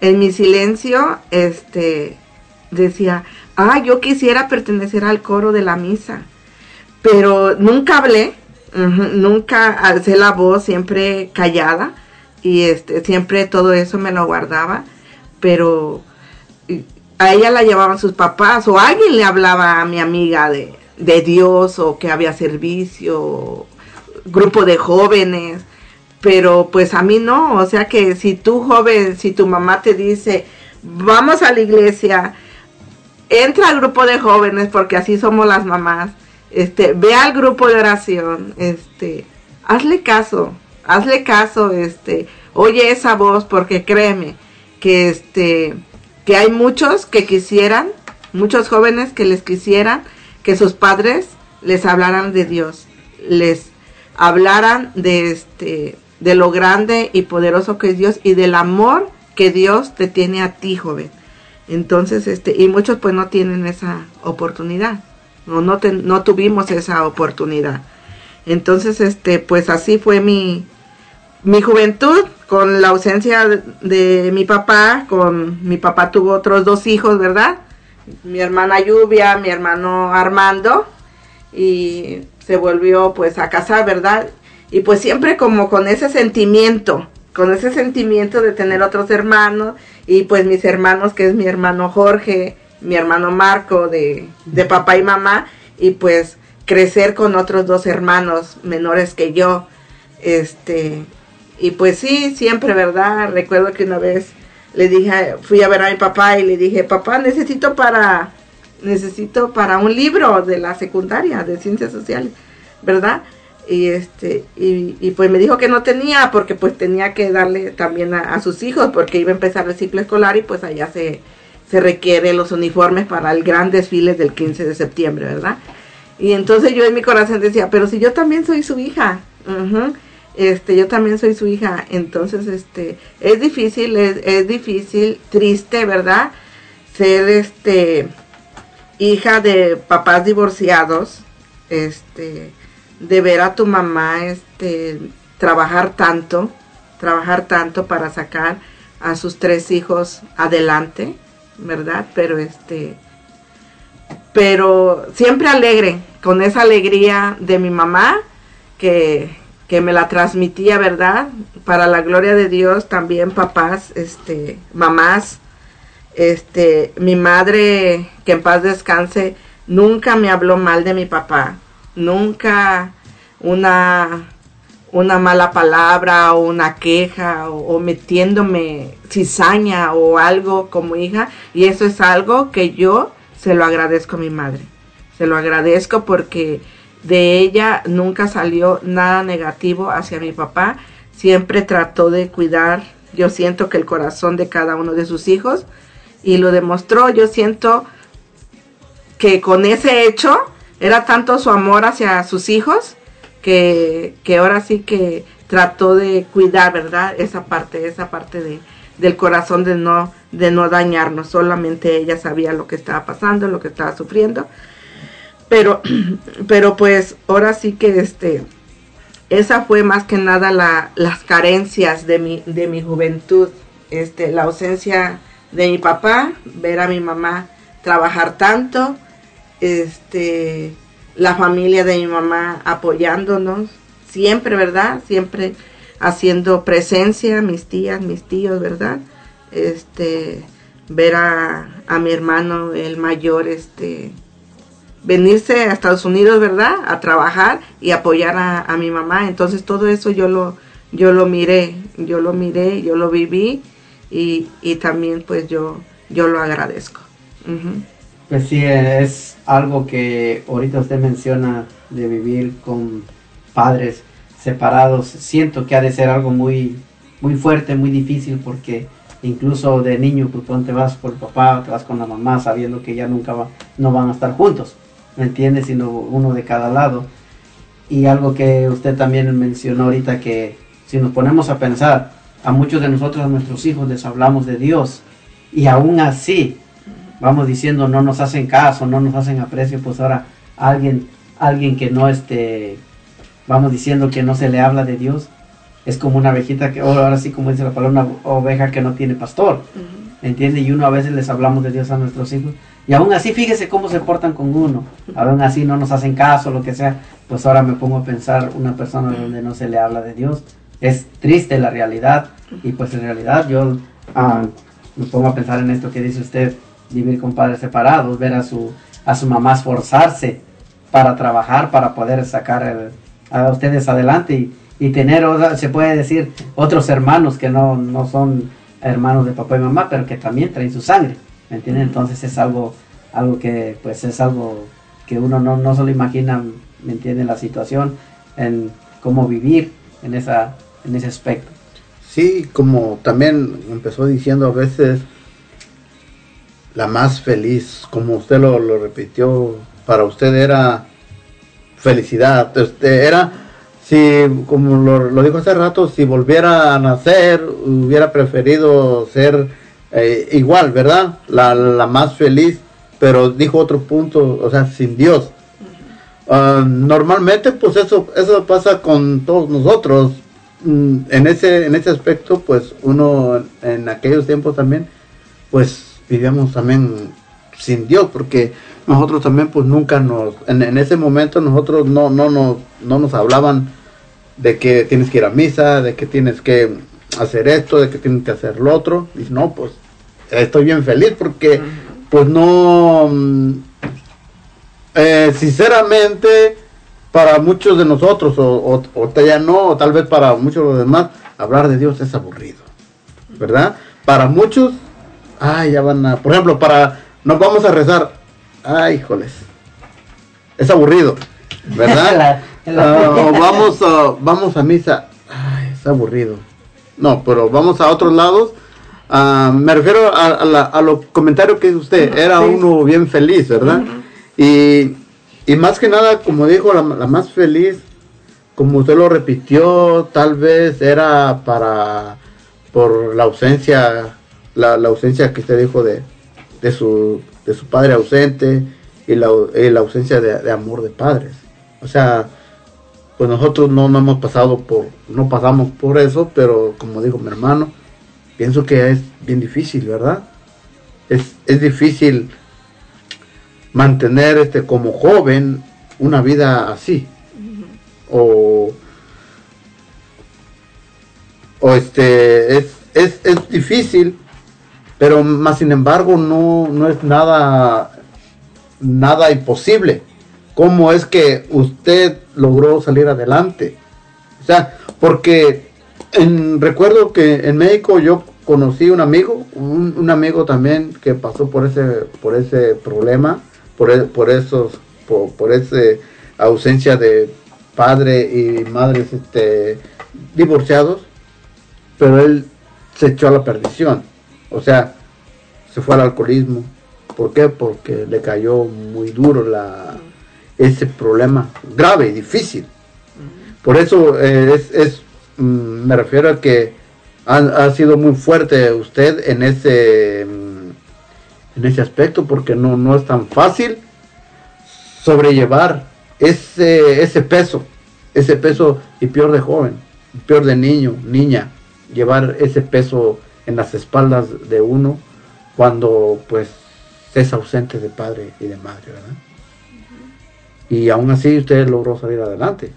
en mi silencio, este, decía, ah, yo quisiera pertenecer al coro de la misa, pero nunca hablé, nunca alcé la voz, siempre callada, y este, siempre todo eso me lo guardaba, pero a ella la llevaban sus papás, o alguien le hablaba a mi amiga de, de Dios, o que había servicio, grupo de jóvenes, pero pues a mí no, o sea que si tú joven, si tu mamá te dice, vamos a la iglesia, entra al grupo de jóvenes, porque así somos las mamás, este, ve al grupo de oración, este, hazle caso, hazle caso, este, oye esa voz, porque créeme, que este, que hay muchos que quisieran, muchos jóvenes que les quisieran que sus padres les hablaran de Dios, les hablaran de este, de lo grande y poderoso que es Dios y del amor que Dios te tiene a ti, joven. Entonces, este, y muchos pues no tienen esa oportunidad, no, no, no tuvimos esa oportunidad. Entonces, este, pues así fue mi, mi juventud, con la ausencia de, de, mi papá, con mi papá tuvo otros dos hijos, ¿verdad? Mi hermana Lluvia, mi hermano Armando, y se volvió pues a casar, ¿verdad? Y pues siempre como con ese sentimiento, con ese sentimiento de tener otros hermanos y pues mis hermanos, que es mi hermano Jorge, mi hermano Marco de, de papá y mamá, y pues crecer con otros dos hermanos menores que yo, este, y pues sí, siempre, ¿verdad? Recuerdo que una vez le dije, fui a ver a mi papá y le dije, papá, necesito para, necesito para un libro de la secundaria de ciencias sociales, ¿verdad? y este y, pues me dijo que no tenía porque pues tenía que darle también a, sus hijos porque iba a empezar el ciclo escolar y pues allá se, se requiere los uniformes para el gran desfile del 15 de septiembre, ¿verdad? Y entonces yo en mi corazón decía, pero si yo también soy su hija, este, yo también soy su hija, entonces este, es difícil, es, es difícil, triste, ¿verdad? Ser este hija de papás divorciados, este, de ver a tu mamá este trabajar tanto, trabajar tanto para sacar a sus tres hijos adelante, ¿verdad? Pero este pero siempre alegre, con esa alegría de mi mamá que, que me la transmitía, ¿verdad? Para la gloria de Dios también papás, este, mamás, este, mi madre, que en paz descanse, nunca me habló mal de mi papá, nunca una, una mala palabra o una queja o, metiéndome cizaña o algo como hija y eso es algo que yo se lo agradezco a mi madre. Se lo agradezco porque de ella nunca salió nada negativo hacia mi papá. Siempre trató de cuidar, yo siento que el corazón de cada uno de sus hijos y lo demostró. Yo siento que con ese hecho era tanto su amor hacia sus hijos que, que ahora sí que trató de cuidar, ¿verdad? Esa parte, esa parte de, del corazón de no, de no dañarnos. Solamente ella sabía lo que estaba pasando, lo que estaba sufriendo. Pero, pero pues ahora sí que este, esa fue más que nada la, las carencias de mi, de mi juventud. Este, la ausencia de mi papá, ver a mi mamá trabajar tanto, este, la familia de mi mamá apoyándonos, siempre, ¿verdad? Siempre haciendo presencia, mis tías, mis tíos, ¿verdad? Este, ver a, a mi hermano, el mayor, este, venirse a Estados Unidos, ¿verdad? A trabajar y apoyar a, a, mi mamá. Entonces todo eso yo lo, yo lo miré, yo lo miré, yo lo viví y, y también pues yo, yo lo agradezco. Pues sí, es algo que ahorita usted menciona de vivir con padres separados. Siento que ha de ser algo muy, muy fuerte, muy difícil porque incluso de niño, pues te vas por papá, te vas con la mamá sabiendo que ya nunca va, no van a estar juntos, ¿me entiendes? Sino uno de cada lado. Y algo que usted también mencionó ahorita que si nos ponemos a pensar, a muchos de nosotros, a nuestros hijos les hablamos de Dios y aún así vamos diciendo no nos hacen caso, no nos hacen aprecio, pues ahora alguien, alguien que no este, vamos diciendo que no se le habla de Dios, es como una ovejita que, ahora sí como dice la palabra, una oveja que no tiene pastor, uh -huh. ¿entiende? Y uno a veces les hablamos de Dios a nuestros hijos, y aún así fíjese cómo se portan con uno, aún así no nos hacen caso, lo que sea, pues ahora me pongo a pensar una persona donde no se le habla de Dios, es triste la realidad, y pues en realidad yo ah, me pongo a pensar en esto que dice usted, vivir con padres separados, ver a su, a su mamá esforzarse para trabajar, para poder sacar el, a ustedes adelante y, y tener, se puede decir, otros hermanos que no, no son hermanos de papá y mamá, pero que también traen su sangre, ¿me entienden? Entonces es algo, algo que, pues es algo que uno no, no se lo imagina, ¿me entiende? La situación, en cómo vivir en, esa, en ese aspecto. Sí, como también empezó diciendo a veces, la más feliz, como usted lo, lo repitió, para usted era felicidad, este, era, si, como lo, lo dijo hace rato, si volviera a nacer, hubiera preferido ser eh, igual, ¿verdad? La, la más feliz, pero dijo otro punto, o sea, sin Dios. Ah, normalmente, pues eso, eso pasa con todos nosotros. Mm, En ese, en ese aspecto, pues uno en aquellos tiempos también, pues vivíamos también sin Dios, porque nosotros también, pues nunca nos, en, en ese momento nosotros no, no, nos, no nos hablaban de que tienes que ir a misa, de que tienes que hacer esto, de que tienes que hacer lo otro. Y no, pues estoy bien feliz porque, pues no, mm, eh, sinceramente, para muchos de nosotros, o, o, o ya no, o tal vez para muchos de los demás, hablar de Dios es aburrido, ¿verdad? Para muchos, ay, ya van a, por ejemplo, para, nos vamos a rezar, ay, híjoles, es aburrido, ¿verdad? O vamos a, vamos a misa, ay, es aburrido. No, pero vamos a otros lados. Ah, me refiero a, a, la- a los comentarios que hizo usted. Era sí. uno bien feliz, ¿verdad? y, y más que nada, como dijo, la, la más feliz, como usted lo repitió, tal vez era para por la ausencia, la, la ausencia que usted dijo de, de su de su padre ausente y la, y la ausencia de, de amor de padres. O sea, pues nosotros no, no hemos pasado por, no pasamos por eso, pero como dijo mi hermano, pienso que es bien difícil, ¿verdad? Es, es difícil mantener este como joven una vida así. O, o este es, es, es difícil, pero más sin embargo no, no es nada nada imposible. ¿Cómo es que usted logró salir adelante? O sea, porque recuerdo que en México yo conocí un amigo, un, un amigo también que pasó por ese, por ese problema, por, e- por esos, por, por ese ausencia de padre y madres este, divorciados, pero él se echó a la perdición. O sea, se fue al alcoholismo. ¿Por qué? Porque le cayó muy duro la, ese problema grave y difícil. Por eso eh, es, es, mm, me refiero a que ha, ha sido muy fuerte usted en ese, mm, en ese aspecto, porque no, no es tan fácil sobrellevar ese, ese peso, ese peso y peor de joven, peor de niño, niña, llevar ese peso en las espaldas de uno cuando pues es ausente de padre y de madre, ¿verdad? Y aún así usted logró salir adelante.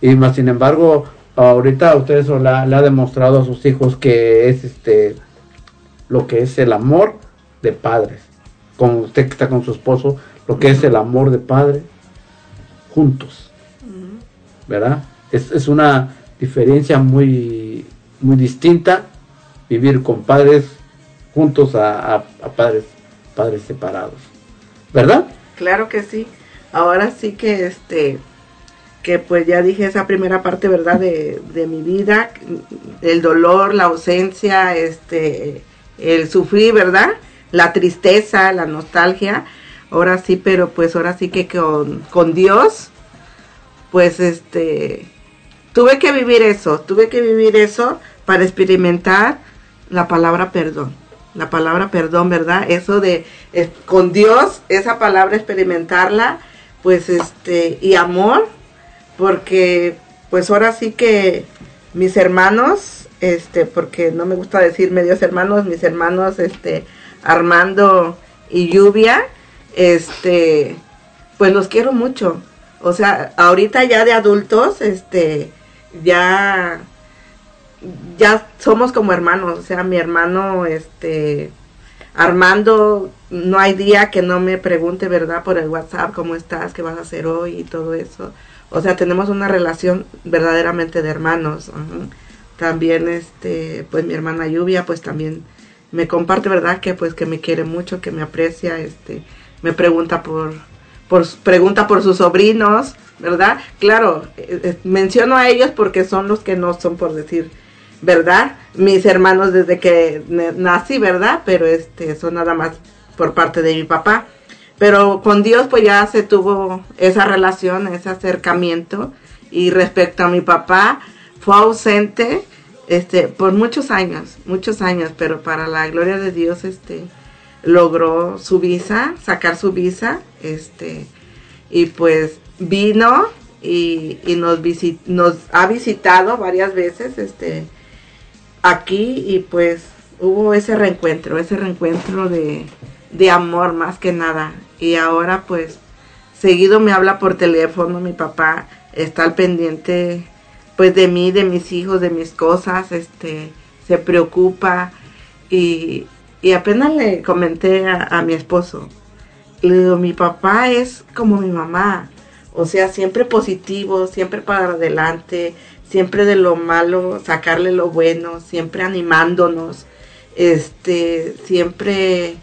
Y más sin embargo, ahorita usted eso le ha, le ha demostrado a sus hijos que es este lo que es el amor de padres. Con usted que está con su esposo, lo que es el amor de padre juntos. ¿Verdad? Es, es una diferencia muy, muy distinta vivir con padres juntos a, padres, padres separados. ¿Verdad? Claro que sí. Ahora sí que este que pues ya dije esa primera parte, ¿verdad? De, de mi vida, el dolor, la ausencia, este, el sufrir, ¿verdad? La tristeza, la nostalgia. Ahora sí, pero pues ahora sí que con, con Dios, pues este, tuve que vivir eso, tuve que vivir eso para experimentar la palabra perdón. La palabra perdón, ¿verdad? Eso de eh, con Dios, esa palabra experimentarla, pues este, y amor, porque pues ahora sí que mis hermanos, este, porque no me gusta decir medios hermanos, mis hermanos, este, Armando y Lluvia, este, pues los quiero mucho. O sea, ahorita ya de adultos, este, ya, ya somos como hermanos. O sea, mi hermano, este, Armando, no hay día que no me pregunte, ¿verdad? Por el WhatsApp, ¿cómo estás? ¿Qué vas a hacer hoy? Y todo eso. O sea, tenemos una relación verdaderamente de hermanos. También, este, pues mi hermana Lluvia, pues también me comparte, ¿verdad? Que pues que me quiere mucho, que me aprecia, este, me pregunta por, por pregunta por sus sobrinos, ¿verdad? Claro, eh, eh, menciono a ellos porque son los que no son por decir, ¿verdad? Mis hermanos desde que nací, ¿verdad? Pero este, son nada más por parte de mi papá. Pero con Dios pues ya se tuvo esa relación, ese acercamiento. Y respecto a mi papá, fue ausente este, por muchos años, muchos años, pero para la gloria de Dios, este, logró su visa, sacar su visa, este, y pues vino y, y nos, visi- nos ha visitado varias veces, este, aquí y pues hubo ese reencuentro, ese reencuentro de, de amor más que nada. Y ahora pues seguido me habla por teléfono, mi papá está al pendiente pues de mí, de mis hijos, de mis cosas, este, se preocupa y, y apenas le comenté a, a mi esposo, le digo, mi papá es como mi mamá, o sea, siempre positivo, siempre para adelante, siempre de lo malo, sacarle lo bueno, siempre animándonos, este, siempre,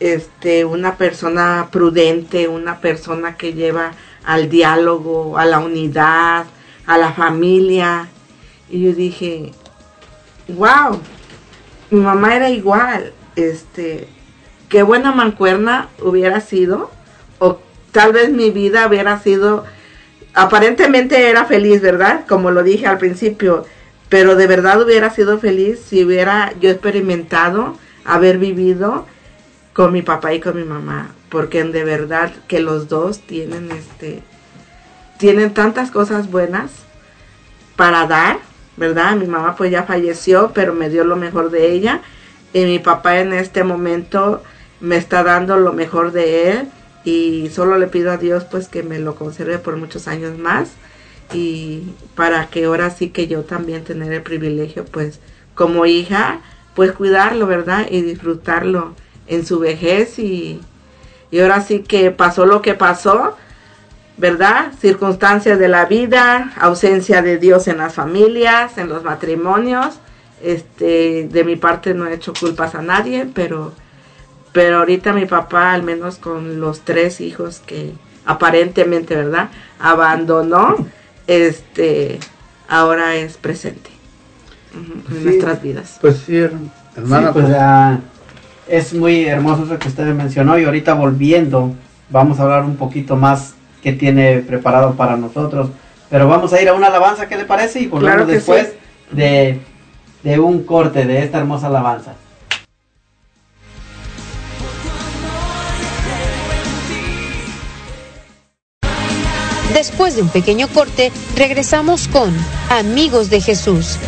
este, una persona prudente, una persona que lleva al diálogo, a la unidad, a la familia. Y yo dije, wow, mi mamá era igual, este, qué buena mancuerna hubiera sido, o tal vez mi vida hubiera sido, aparentemente era feliz, ¿verdad? Como lo dije al principio, pero de verdad hubiera sido feliz si hubiera yo experimentado haber vivido con mi papá y con mi mamá, porque de verdad que los dos tienen este tienen tantas cosas buenas para dar, ¿verdad? Mi mamá pues ya falleció, pero me dio lo mejor de ella y mi papá en este momento me está dando lo mejor de él y solo le pido a Dios pues que me lo conserve por muchos años más y para que ahora sí que yo también tener el privilegio pues como hija pues cuidarlo, ¿verdad? Y disfrutarlo en su vejez y, y ahora sí que pasó lo que pasó, ¿verdad? Circunstancias de la vida, ausencia de Dios en las familias, en los matrimonios. Este, de mi parte no he hecho culpas a nadie, pero pero ahorita mi papá, al menos con los tres hijos que aparentemente, ¿verdad? Abandonó, este, ahora es presente en Sí. nuestras vidas. Pues sí, her- hermana. Sí, pues, pues, ah, es muy hermoso eso que usted mencionó y ahorita volviendo vamos a hablar un poquito más que tiene preparado para nosotros. Pero vamos a ir a una alabanza, ¿qué le parece? Y volvemos Claro después sí. de, de un corte de esta hermosa alabanza. Después de un pequeño corte, regresamos con Amigos de Jesús.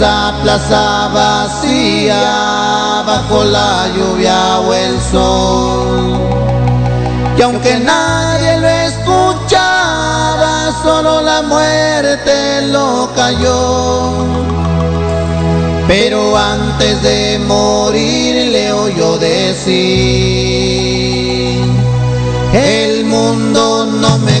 Esa plaza vacía bajo la lluvia o el sol. Y aunque nadie lo escuchaba, solo la muerte lo cayó. Pero antes de morir le oyó decir, el mundo no me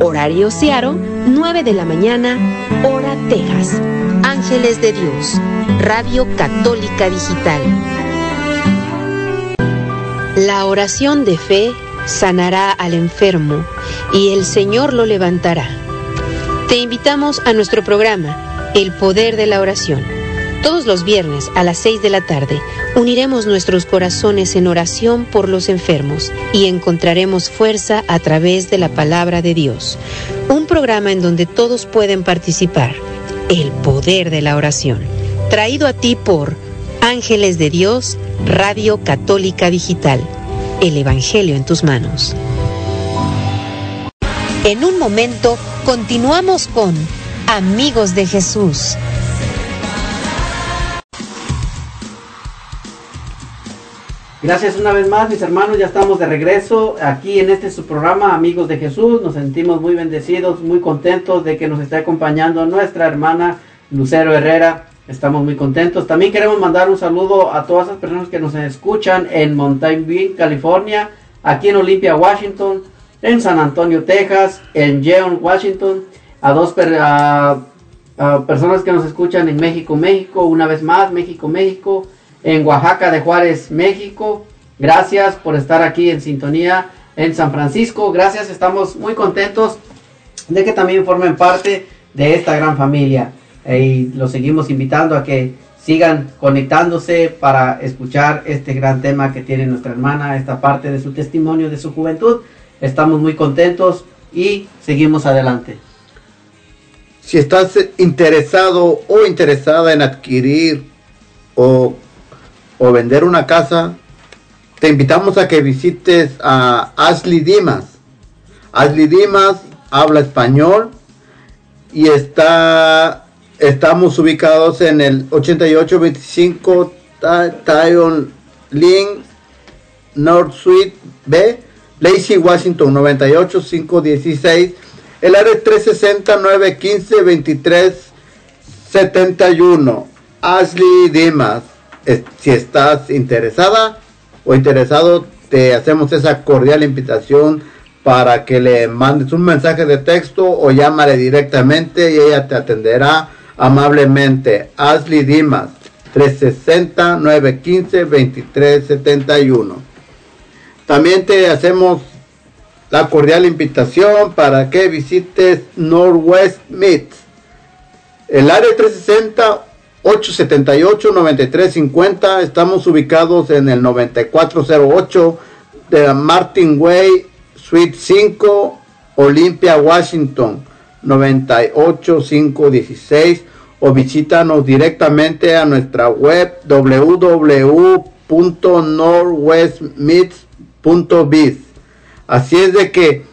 horario Seattle, 9 de la mañana, hora Texas. Ángeles de Dios, Radio Católica Digital. La oración de fe sanará al enfermo y el Señor lo levantará. Te invitamos a nuestro programa, El Poder de la Oración. Todos los viernes a las 6 de la tarde uniremos nuestros corazones en oración por los enfermos y encontraremos fuerza a través de la palabra de Dios. Un programa en donde todos pueden participar. El Poder de la Oración. Traído a ti por Ángeles de Dios, Radio Católica Digital. El Evangelio en tus manos. En un momento continuamos con Amigos de Jesús. Gracias una vez más, mis hermanos. Ya estamos de regreso aquí en este su programa, Amigos de Jesús. Nos sentimos muy bendecidos, muy contentos de que nos esté acompañando nuestra hermana Lucero Herrera. Estamos muy contentos. También queremos mandar un saludo a todas las personas que nos escuchan en Mountain View, California, aquí en Olympia, Washington, en San Antonio, Texas, en Jeon, Washington, a dos per- a- a personas que nos escuchan en México, México, una vez más, México, México, en Oaxaca de Juárez, México. Gracias por estar aquí en sintonía en San Francisco. Gracias, estamos muy contentos de que también formen parte de esta gran familia. Y los seguimos invitando a que sigan conectándose para escuchar este gran tema que tiene nuestra hermana, esta parte de su testimonio de su juventud. Estamos muy contentos y seguimos adelante. Si estás interesado o interesada en adquirir o, o vender una casa, te invitamos a que visites a Ashley Dimas. Ashley Dimas habla español y está estamos ubicados en el 8825 Ta- Tyon Link North Suite B, Lacey, Washington 98516. El área es 360 915 23 71. Ashley Dimas. Si estás interesada o interesado, te hacemos esa cordial invitación para que le mandes un mensaje de texto o llámale directamente y ella te atenderá amablemente. Ashley Dimas, 360 915 2371. También te hacemos la cordial invitación para que visites Northwest Meats. El área 360 878 9350 estamos ubicados en el 9408 de la Martin Way Suite 5 Olympia Washington 98516 o visítanos directamente a nuestra web www.northwestmeats.biz Así es de que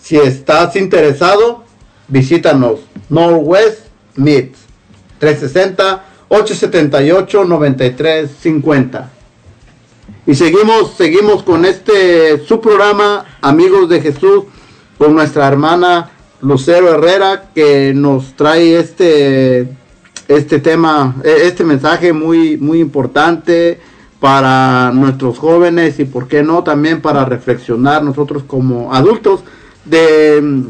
si estás interesado, visítanos Northwest Meats 360 878 9350. Y seguimos seguimos con este su programa Amigos de Jesús con nuestra hermana Lucero Herrera que nos trae este este tema, e- este mensaje muy muy importante para nuestros jóvenes y por qué no también para reflexionar nosotros como adultos de,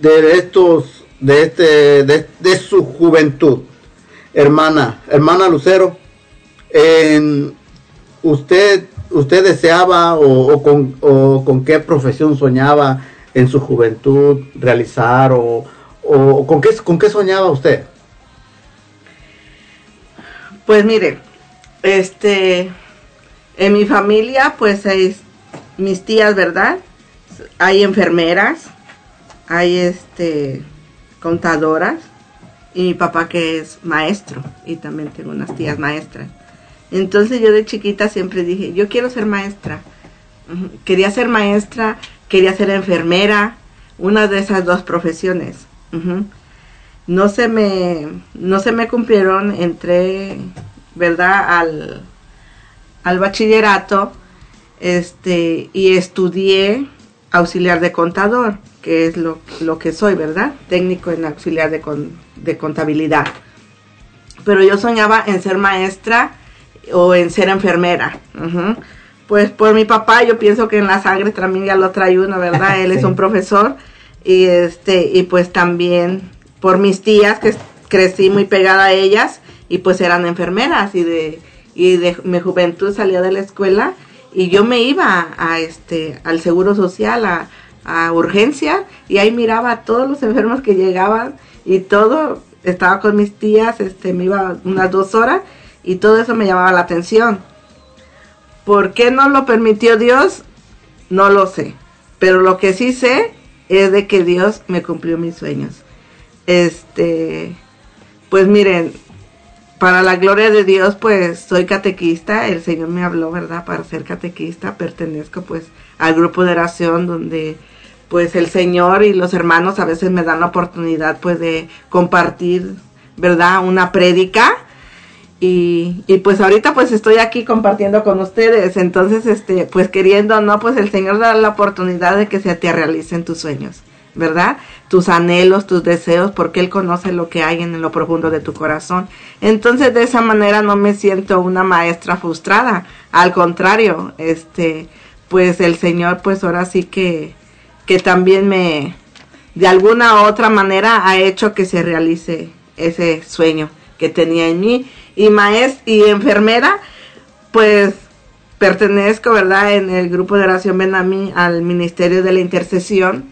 de estos de este de, de su juventud hermana hermana Lucero en usted usted deseaba o, o con, o con qué profesión soñaba en su juventud realizar o, o con qué con qué soñaba usted Pues mire, este, en mi familia, pues es mis tías, ¿verdad? Hay enfermeras, hay este, contadoras, y mi papá que es maestro, y también tengo unas tías maestras. Entonces yo de chiquita siempre dije, yo quiero ser maestra. Quería ser maestra, quería ser enfermera, una de esas dos profesiones. No se me no se me cumplieron entré verdad al al bachillerato este y estudié auxiliar de contador que es lo, lo que soy verdad técnico en auxiliar de, con- de contabilidad. Pero yo soñaba en ser maestra o en ser enfermera. Pues por mi papá yo pienso que en la sangre también ya lo trae uno verdad él es un profesor y este y pues también por mis tías que crecí muy pegada a ellas y pues eran enfermeras y de y de mi juventud salía de la escuela y yo me iba a este al seguro social a, a urgencia y ahí miraba a todos los enfermos que llegaban y todo estaba con mis tías este me iba unas dos horas y todo eso me llamaba la atención ¿por qué no lo permitió Dios? no lo sé pero lo que sí sé es de que Dios me cumplió mis sueños este, pues miren, para la gloria de Dios, pues soy catequista, el Señor me habló, ¿verdad? Para ser catequista, pertenezco pues al grupo de oración donde pues el Señor y los hermanos a veces me dan la oportunidad pues de compartir, ¿verdad? Una prédica y, y pues ahorita pues estoy aquí compartiendo con ustedes, entonces este pues queriendo no pues el Señor da la oportunidad de que se te realicen tus sueños, ¿verdad? Tus anhelos, tus deseos, porque Él conoce lo que hay en lo profundo de tu corazón. Entonces de esa manera no me siento una maestra frustrada, al contrario, este pues el Señor pues ahora sí que que también me de alguna u otra manera ha hecho que se realice ese sueño que tenía en mí y maestra y enfermera, pues pertenezco, ¿verdad? En el grupo de oración mí al Ministerio de la Intercesión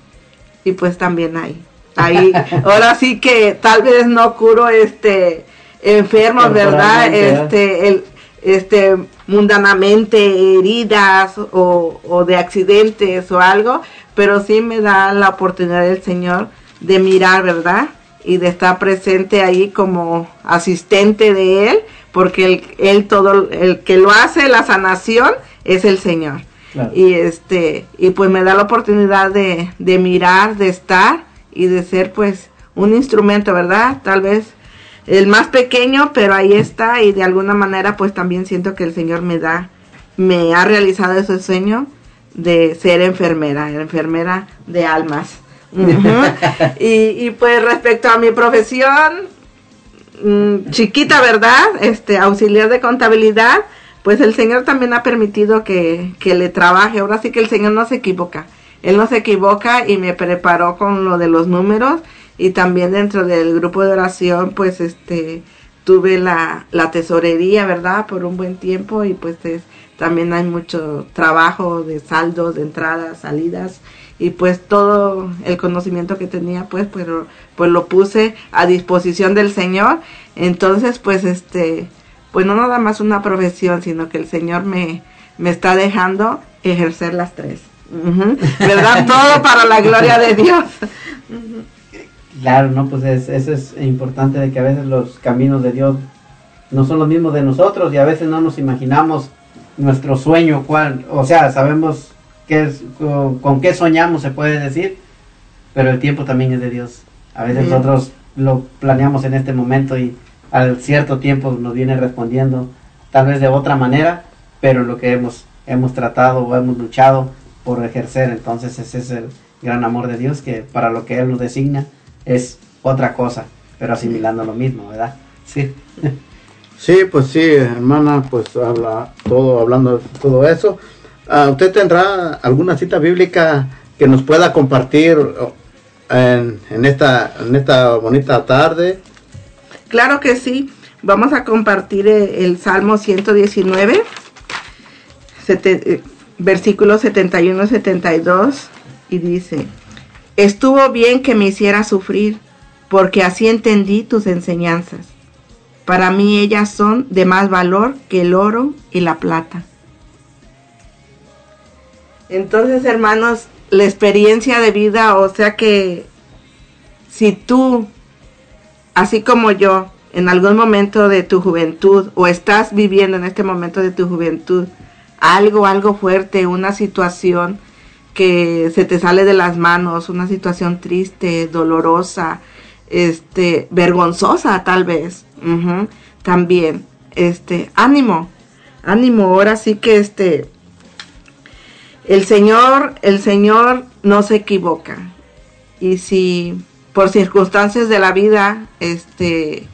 y pues también ahí. Ahí, ahora sí que tal vez no curo este enfermos, ¿verdad? Este, el, este, mundanamente heridas o, o de accidentes o algo, pero sí me da la oportunidad del Señor de mirar, ¿verdad? y de estar presente ahí como asistente de él, porque él, él todo, el que lo hace la sanación es el Señor. Y este, y pues me da la oportunidad de, de mirar, de estar y de ser pues un instrumento, ¿verdad? Tal vez el más pequeño, pero ahí está y de alguna manera pues también siento que el Señor me da, me ha realizado ese sueño de ser enfermera, enfermera de almas y, pues respecto a mi profesión, mm, chiquita, ¿verdad? Este, auxiliar de contabilidad, pues el Señor también ha permitido que, que le trabaje. Ahora sí que el Señor no se equivoca. Él no se equivoca y me preparó con lo de los números y también dentro del grupo de oración, pues este, tuve la, la tesorería, ¿verdad? Por un buen tiempo y pues también hay mucho trabajo de saldos, de entradas, salidas y pues todo el conocimiento que tenía pues pero pues lo puse a disposición del Señor. Entonces pues este pues no nada más una profesión sino que el Señor me me está dejando ejercer las tres. Verdad todo para la gloria de Dios. Claro no pues es, eso es importante de que a veces los caminos de Dios no son los mismos de nosotros y a veces no nos imaginamos nuestro sueño cuál o sea sabemos es, con, qué soñamos, se puede decir, pero el tiempo también es de Dios. A veces nosotros lo planeamos en este momento y al cierto tiempo nos viene respondiendo, tal vez de otra manera, pero lo que hemos, hemos tratado o hemos luchado por ejercer, entonces ese es el gran amor de Dios, que para lo que Él nos designa es otra cosa, pero asimilando lo mismo, ¿verdad? Sí. Sí, pues sí, hermana, pues habla todo, hablando de todo eso. Ah, ¿Usted tendrá alguna cita bíblica que nos pueda compartir en, esta, en esta bonita tarde? Claro que sí. Vamos a compartir eh, el Salmo 119, versículos 71-72, y dice, Estuvo bien que me hiciera sufrir, porque así entendí tus enseñanzas. Para mí ellas son de más valor que el oro y la plata. Entonces, hermanos, la experiencia de vida, o sea que si tú, así como yo, en algún momento de tu juventud, o estás viviendo en este momento de tu juventud, algo, algo fuerte, una situación que se te sale de las manos, una situación triste, dolorosa, este, vergonzosa tal vez, también, este, ánimo, ánimo, ahora sí que este, el Señor, el Señor no se equivoca. Y si por circunstancias de la vida, este,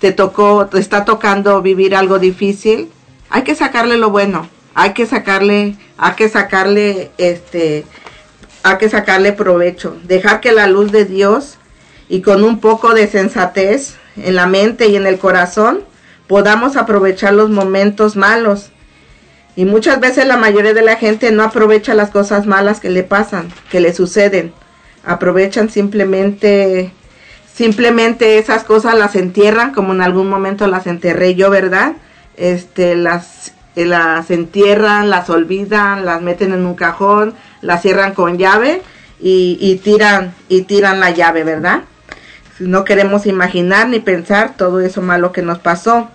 te tocó, te está tocando vivir algo difícil, hay que sacarle lo bueno, hay que sacarle, hay que sacarle, este, hay que sacarle provecho, dejar que la luz de Dios y con un poco de sensatez en la mente y en el corazón podamos aprovechar los momentos malos y muchas veces la mayoría de la gente no aprovecha las cosas malas que le pasan, que le suceden. Aprovechan simplemente, simplemente esas cosas las entierran, como en algún momento las enterré yo, ¿verdad? Este, las, las entierran, las olvidan, las meten en un cajón, las cierran con llave y, y tiran, y tiran la llave, ¿verdad? No queremos imaginar ni pensar todo eso malo que nos pasó.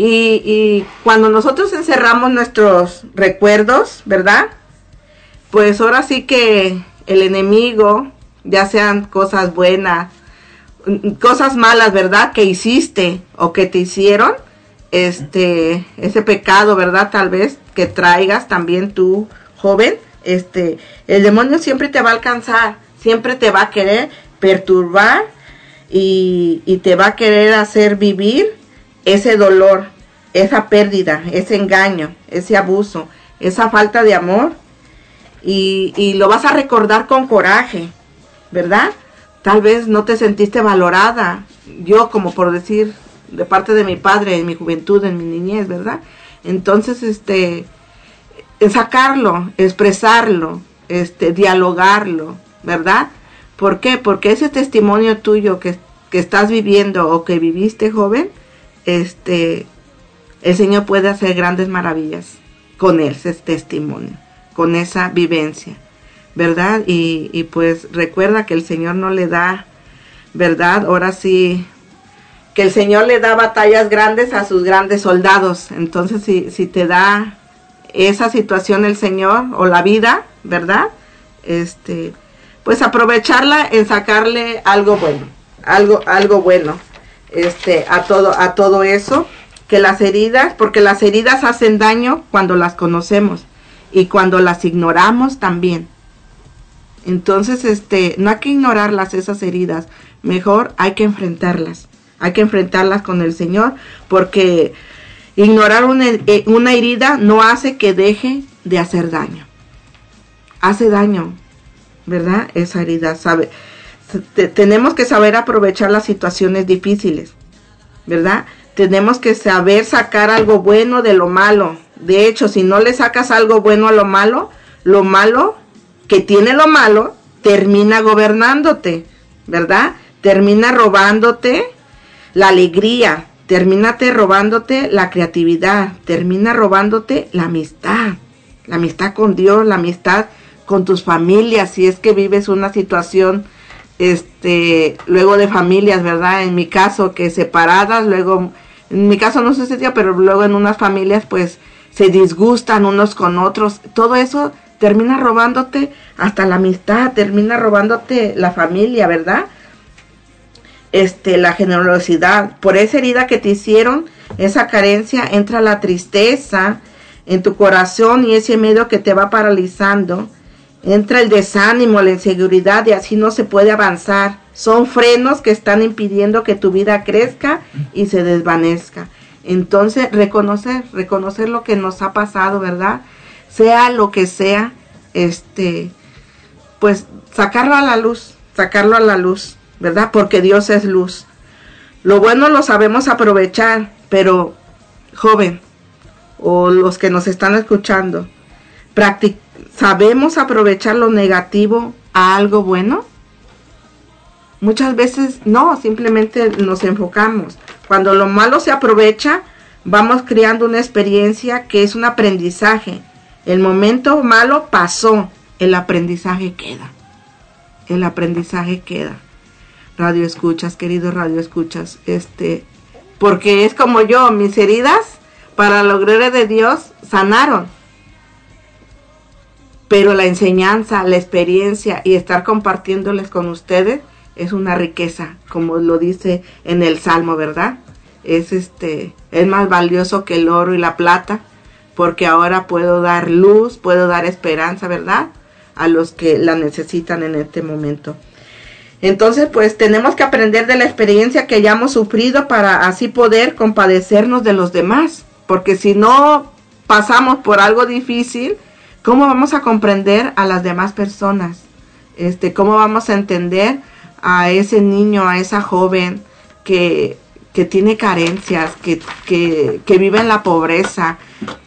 Y, cuando nosotros encerramos nuestros recuerdos, ¿verdad? Pues ahora sí que el enemigo, ya sean cosas buenas, cosas malas, ¿verdad? Que hiciste o que te hicieron, este, ese pecado, ¿verdad? Tal vez que traigas también tú, joven, este, el demonio siempre te va a alcanzar, siempre te va a querer perturbar y, y te va a querer hacer vivir ese dolor, esa pérdida, ese engaño, ese abuso, esa falta de amor y, y lo vas a recordar con coraje, ¿verdad? Tal vez no te sentiste valorada, yo como por decir, de parte de mi padre en mi juventud, en mi niñez, ¿verdad? Entonces, este, sacarlo, expresarlo, este, dialogarlo, ¿verdad? ¿Por qué? Porque ese testimonio tuyo que, que estás viviendo o que viviste joven, este, el Señor puede hacer grandes maravillas con ese testimonio, con esa vivencia, ¿verdad? Y, pues recuerda que el Señor no le da, ¿verdad? Ahora sí, que el Señor le da batallas grandes a sus grandes soldados. Entonces, si, si te da esa situación el Señor o la vida, ¿verdad? Este, pues aprovecharla en sacarle algo bueno, algo, algo bueno, este, a todo, a todo eso, que las heridas, porque las heridas hacen daño cuando las conocemos y cuando las ignoramos también. Entonces, este, no hay que ignorarlas esas heridas, mejor hay que enfrentarlas hay que enfrentarlas con el Señor porque ignorar una, eh, una herida no hace que deje de hacer daño. Hace daño, ¿verdad? Esa herida, sabe. tenemos que saber aprovechar las situaciones difíciles, ¿verdad? Tenemos que saber sacar algo bueno de lo malo. De hecho, si no le sacas algo bueno a lo malo, lo malo que tiene lo malo termina gobernándote, ¿verdad? Termina robándote la alegría, termínate robándote la creatividad, termina robándote la amistad, la amistad con Dios, la amistad con tus familias, si es que vives una situación, este, luego de familias, ¿verdad? En mi caso, que separadas, luego, en mi caso no sucedió, pero luego en unas familias, pues, se disgustan unos con otros, todo eso termina robándote hasta la amistad, termina robándote la familia, ¿verdad? este, la generosidad. Por esa herida que te hicieron, esa carencia, entra la tristeza en tu corazón y ese miedo que te va paralizando. Entra el desánimo, la inseguridad y así no se puede avanzar. Son frenos que están impidiendo que tu vida crezca y se desvanezca. Entonces, reconocer, reconocer lo que nos ha pasado, ¿verdad? Sea lo que sea, este, pues sacarlo a la luz, sacarlo a la luz. ¿verdad? Porque Dios es luz. Lo bueno lo sabemos aprovechar, pero joven, o los que nos están escuchando, ¿sabemos aprovechar lo negativo a algo bueno? Muchas veces no, simplemente nos enfocamos. Cuando lo malo se aprovecha, vamos creando una experiencia que es un aprendizaje. El momento malo pasó, el aprendizaje queda. El aprendizaje queda radio escuchas, queridos radio escuchas, este, porque es como yo, mis heridas, para la gloria de Dios, sanaron. Pero la enseñanza, la experiencia y estar compartiéndoles con ustedes es una riqueza, como lo dice en el Salmo, ¿verdad? Es este, es más valioso que el oro y la plata, porque ahora puedo dar luz, puedo dar esperanza, ¿verdad? A los que la necesitan en este momento. Entonces, pues tenemos que aprender de la experiencia que hayamos sufrido para así poder compadecernos de los demás. Porque si no pasamos por algo difícil, ¿cómo vamos a comprender a las demás personas? Este, ¿Cómo vamos a entender a ese niño, a esa joven que, que tiene carencias, que, que, vive en la pobreza,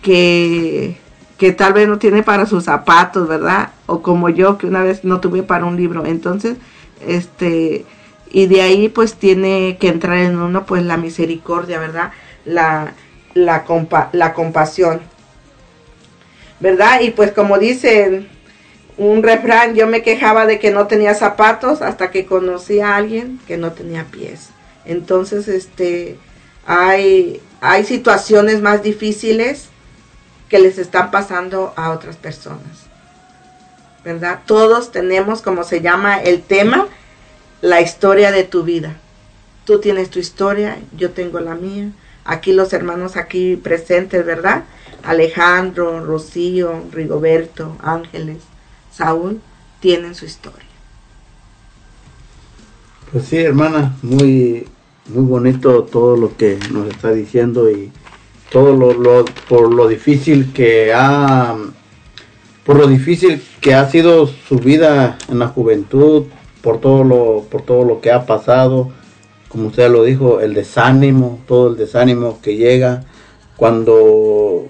que, que tal vez no tiene para sus zapatos, ¿verdad? O como yo, que una vez no tuve para un libro. Entonces, este y de ahí pues tiene que entrar en uno pues la misericordia, ¿verdad? La, la, la compasión, ¿verdad? Y pues como dice un refrán, yo me quejaba de que no tenía zapatos hasta que conocí a alguien que no tenía pies. Entonces, este, hay, hay situaciones más difíciles que les están pasando a otras personas. ¿verdad? Todos tenemos, como se llama el tema, la historia de tu vida. Tú tienes tu historia, yo tengo la mía. Aquí los hermanos aquí presentes, ¿verdad? Alejandro, Rocío, Rigoberto, Ángeles, Saúl, tienen su historia. Pues sí, hermana, muy, muy bonito todo lo que nos está diciendo y todo lo, lo- por lo difícil que ha por lo difícil que ha sido su vida en la juventud, por todo lo por todo lo que ha pasado, como usted lo dijo, el desánimo, todo el desánimo que llega cuando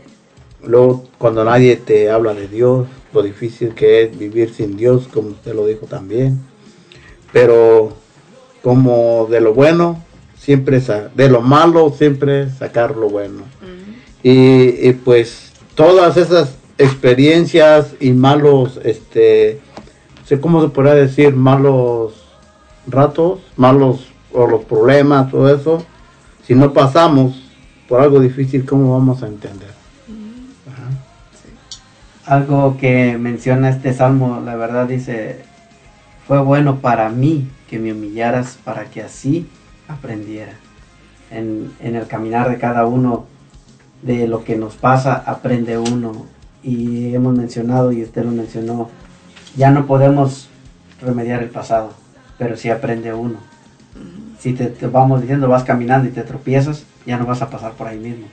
luego cuando nadie te habla de Dios, lo difícil que es vivir sin Dios, como usted lo dijo también. Pero como de lo bueno, siempre de lo malo, siempre sacar lo bueno. Y, y, pues todas esas experiencias y malos, este, no sé cómo se podría decir, malos ratos, malos o los problemas, todo eso, si no pasamos por algo difícil, ¿cómo vamos a entender? Algo que menciona este salmo, la verdad dice, fue bueno para mí que me humillaras para que así aprendiera. En, en el caminar de cada uno, de lo que nos pasa, aprende uno. Y hemos mencionado, y usted lo mencionó, ya no podemos remediar el pasado, pero sí aprende uno. Si te, te vamos diciendo, vas caminando y te tropiezas, ya no vas a pasar por ahí mismo.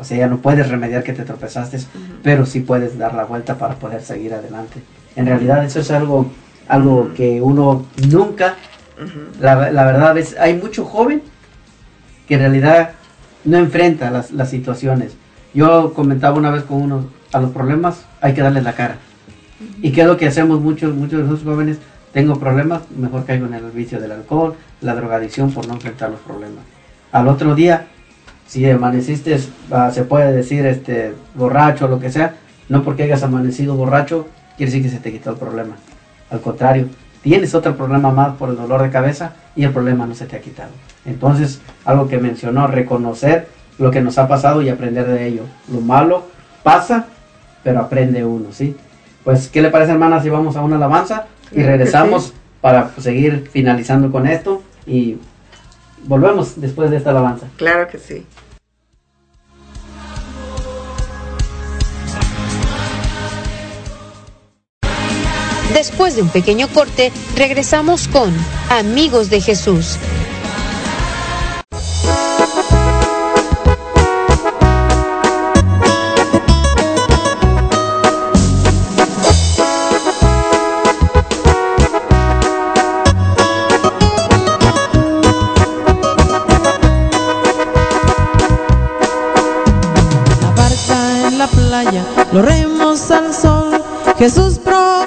O sea, ya no puedes remediar que te tropezaste, pero sí puedes dar la vuelta para poder seguir adelante. En realidad eso es algo, algo que uno nunca, la, la verdad es, hay mucho joven que en realidad no enfrenta las, las situaciones. Yo comentaba una vez con uno, a los problemas hay que darles la cara. ¿Y qué es lo que hacemos muchos, muchos de esos jóvenes? Tengo problemas, mejor caigo en el vicio del alcohol, la drogadicción por no enfrentar los problemas. Al otro día, si amaneciste, ah, se puede decir, este, borracho o lo que sea, no porque hayas amanecido borracho, quiere decir que se te quitó el problema. Al contrario, tienes otro problema más por el dolor de cabeza y el problema no se te ha quitado. Entonces, algo que mencionó, reconocer lo que nos ha pasado y aprender de ello. Lo malo pasa, pero aprende uno, ¿sí? Pues, ¿qué le parece, hermana, si vamos a una alabanza y regresamos sí. para seguir finalizando con esto y volvemos después de esta alabanza? Claro que sí. Después de un pequeño corte, regresamos con Amigos de Jesús. La barca en la playa, los remos al sol. Jesús proclamaba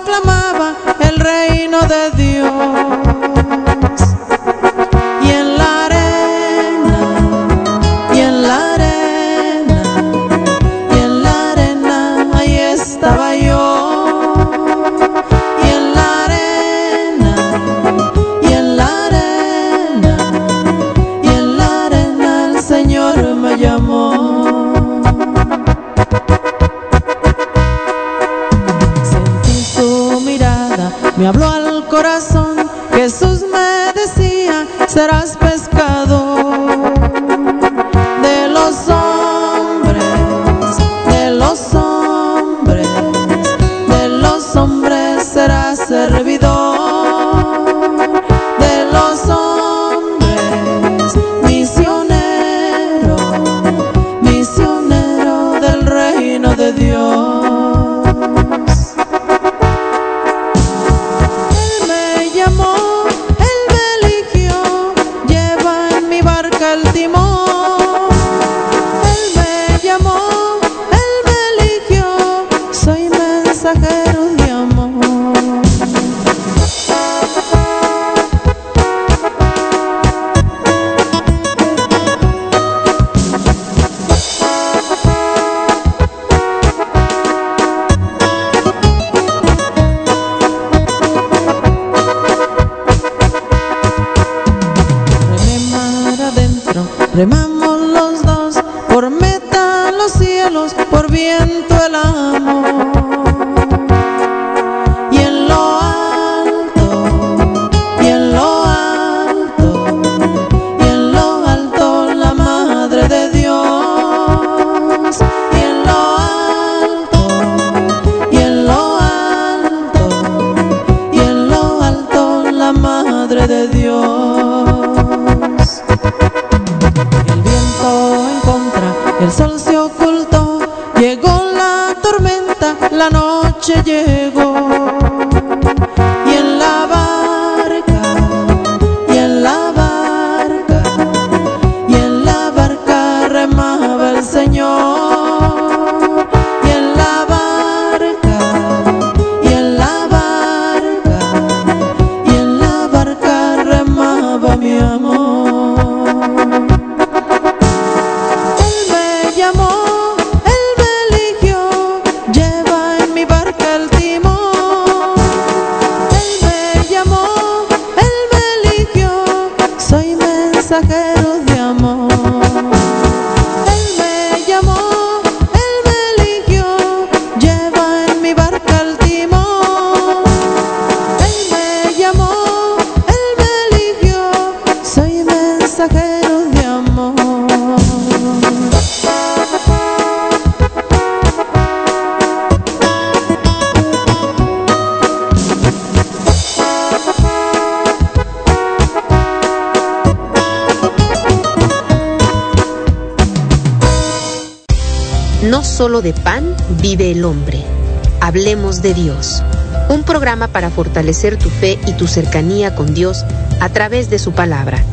fortalecer tu fe y tu cercanía con Dios a través de su palabra.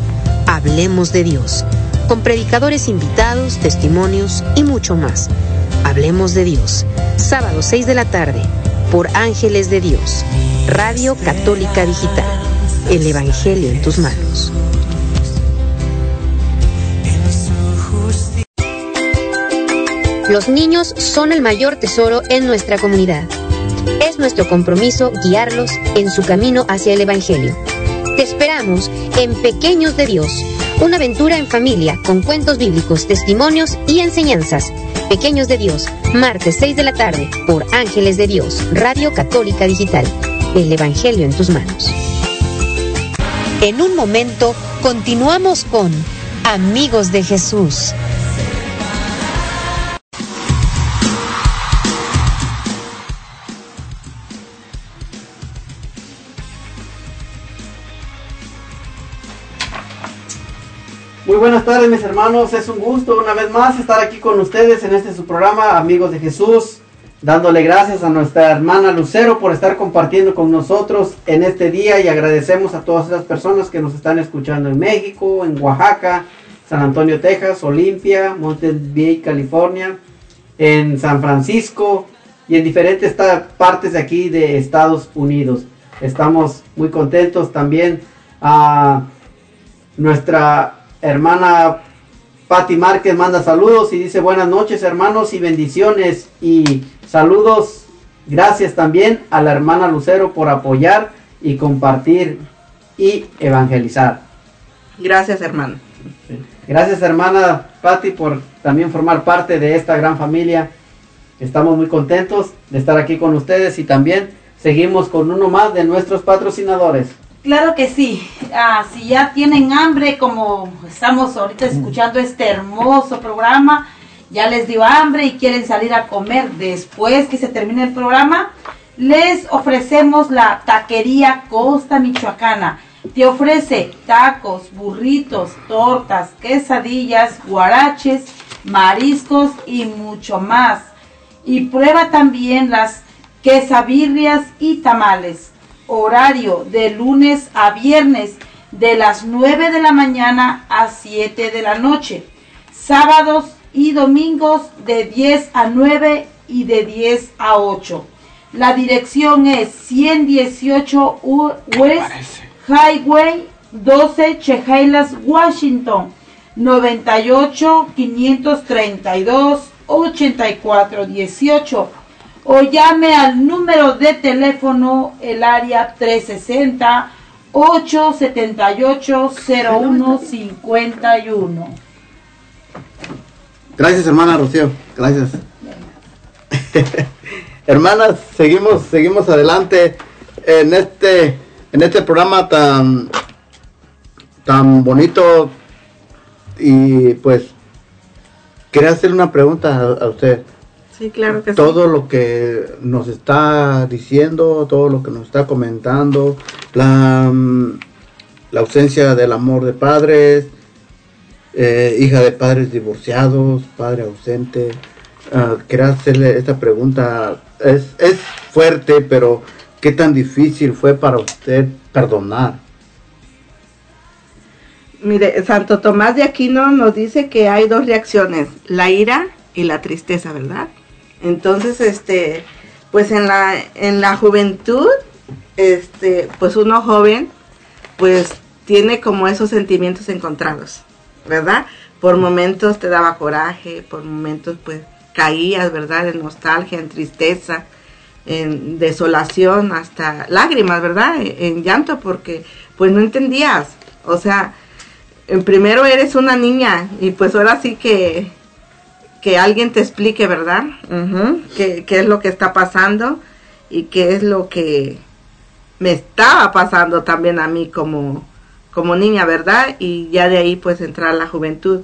Hablemos de Dios. Con predicadores invitados, testimonios y mucho más. Hablemos de Dios. Sábado 6 de la tarde por Ángeles de Dios. Radio Católica Digital. El Evangelio en tus manos. Los niños son el mayor tesoro en nuestra comunidad. Es nuestro compromiso guiarlos en su camino hacia el Evangelio. Te esperamos en Pequeños de Dios, una aventura en familia con cuentos bíblicos, testimonios y enseñanzas. Pequeños de Dios, martes 6 de la tarde por Ángeles de Dios, Radio Católica Digital. El Evangelio en tus manos. En un momento continuamos con Amigos de Jesús. Muy buenas tardes mis hermanos, es un gusto una vez más estar aquí con ustedes en este su programa Amigos de Jesús, dándole gracias a nuestra hermana Lucero por estar compartiendo con nosotros en este día y agradecemos a todas esas personas que nos están escuchando en México, en Oaxaca, San Antonio, Texas, Olimpia, Mountain View, California, en San Francisco y en diferentes partes de aquí de Estados Unidos. Estamos muy contentos también a nuestra hermana Patti Márquez manda saludos y dice buenas noches hermanos y bendiciones y saludos. Gracias también a la hermana Lucero por apoyar y compartir y evangelizar. Gracias, hermano. Gracias hermana Patti por también formar parte de esta gran familia. Estamos muy contentos de estar aquí con ustedes y también seguimos con uno más de nuestros patrocinadores. Claro que sí. Ah, si ya tienen hambre, como estamos ahorita escuchando este hermoso programa, ya les dio hambre y quieren salir a comer después que se termine el programa, les ofrecemos la taquería Costa Michoacana. Te ofrece tacos, burritos, tortas, quesadillas, guaraches, mariscos y mucho más. Y prueba también las quesabirrias y tamales horario de lunes a viernes de las 9 de la mañana a 7 de la noche. Sábados y domingos de 10 a 9 y de 10 a 8. La dirección es 118 U- West Highway 12 Chehalis, Washington 98 532 84 18 o llame al número de teléfono el área 360 878 0151. Gracias, hermana Rocío. Gracias. Hermanas, seguimos, seguimos adelante en este, en este programa tan, tan bonito. Y pues, quería hacer una pregunta a, a usted. Sí, claro que sí. Todo lo que nos está diciendo, todo lo que nos está comentando, la, mm, la ausencia del amor de padres, eh, hija de padres divorciados, padre ausente. Ah, quería hacerle esta pregunta. Es, es fuerte, pero ¿qué tan difícil fue para usted perdonar? Mire, Santo Tomás de Aquino nos dice que hay dos reacciones, la ira y la tristeza, ¿verdad? Entonces, este, pues en la, en la juventud, este, pues uno joven, pues tiene como esos sentimientos encontrados, ¿verdad? Por momentos te daba coraje, por momentos pues caías, ¿verdad? En nostalgia, en tristeza, en desolación, hasta lágrimas, ¿verdad? En llanto, porque pues no entendías, o sea, en primero eres una niña y pues ahora sí que que alguien te explique, ¿verdad? Ujú, qué, qué es lo que está pasando y qué es lo que me estaba pasando también a mí como, como niña, ¿verdad? Y ya de ahí pues entrar a la juventud.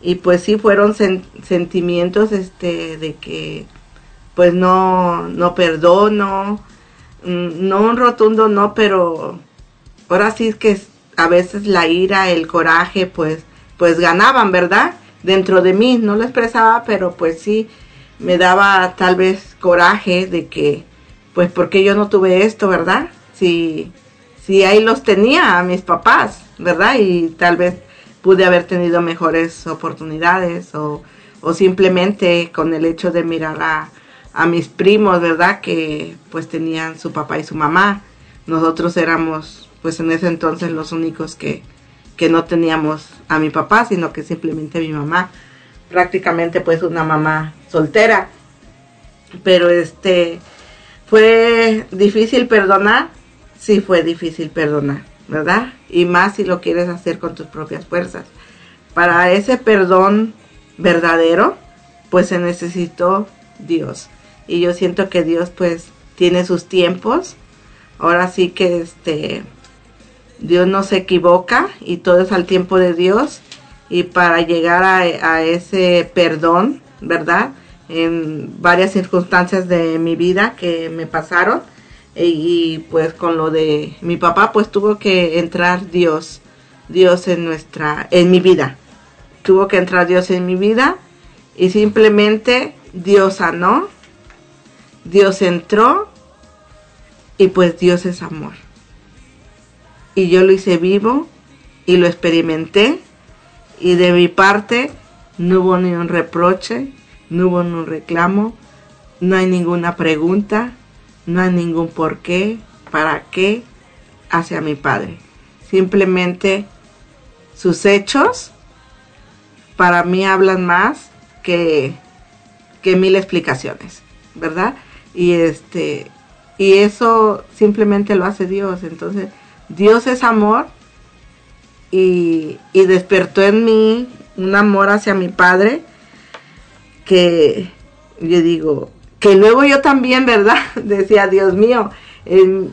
Y pues sí fueron sen- sentimientos este de que pues no, no perdono, mm, no un rotundo no, pero ahora sí es que a veces la ira, el coraje, pues, pues ganaban, ¿verdad? Dentro de mí, no lo expresaba, pero pues sí me daba tal vez coraje de que, pues, porque yo no tuve esto, ¿verdad? Si, si ahí los tenía a mis papás, ¿verdad? Y tal vez pude haber tenido mejores oportunidades o, o simplemente con el hecho de mirar a, a mis primos, ¿verdad? Que pues tenían su papá y su mamá. Nosotros éramos pues en ese entonces los únicos que, que no teníamos a mi papá, sino que simplemente a mi mamá. Prácticamente pues una mamá soltera. Pero este fue difícil perdonar, sí fue difícil perdonar, ¿verdad? Y más si lo quieres hacer con tus propias fuerzas. Para ese perdón verdadero, pues se necesitó Dios. Y yo siento que Dios pues tiene sus tiempos. Ahora sí que este Dios no se equivoca y todo es al tiempo de Dios. Y para llegar a, ese perdón, ¿verdad? En varias circunstancias de mi vida que me pasaron. Y, y, pues con lo de mi papá, pues tuvo que entrar Dios, Dios en nuestra, en mi vida. Tuvo que entrar Dios en mi vida y simplemente Dios sanó, Dios entró y pues Dios es amor. Y yo lo hice vivo y lo experimenté y de mi parte no hubo ni un reproche, no hubo ni un reclamo, no hay ninguna pregunta, no hay ningún por qué, para qué hacia mi padre. Simplemente sus hechos para mí hablan más que, que mil explicaciones, ¿verdad? Y este y eso simplemente lo hace Dios. Entonces, Dios es amor y, y despertó en mí un amor hacia mi padre que yo digo, que luego yo también, ¿verdad? Decía, Dios mío, en,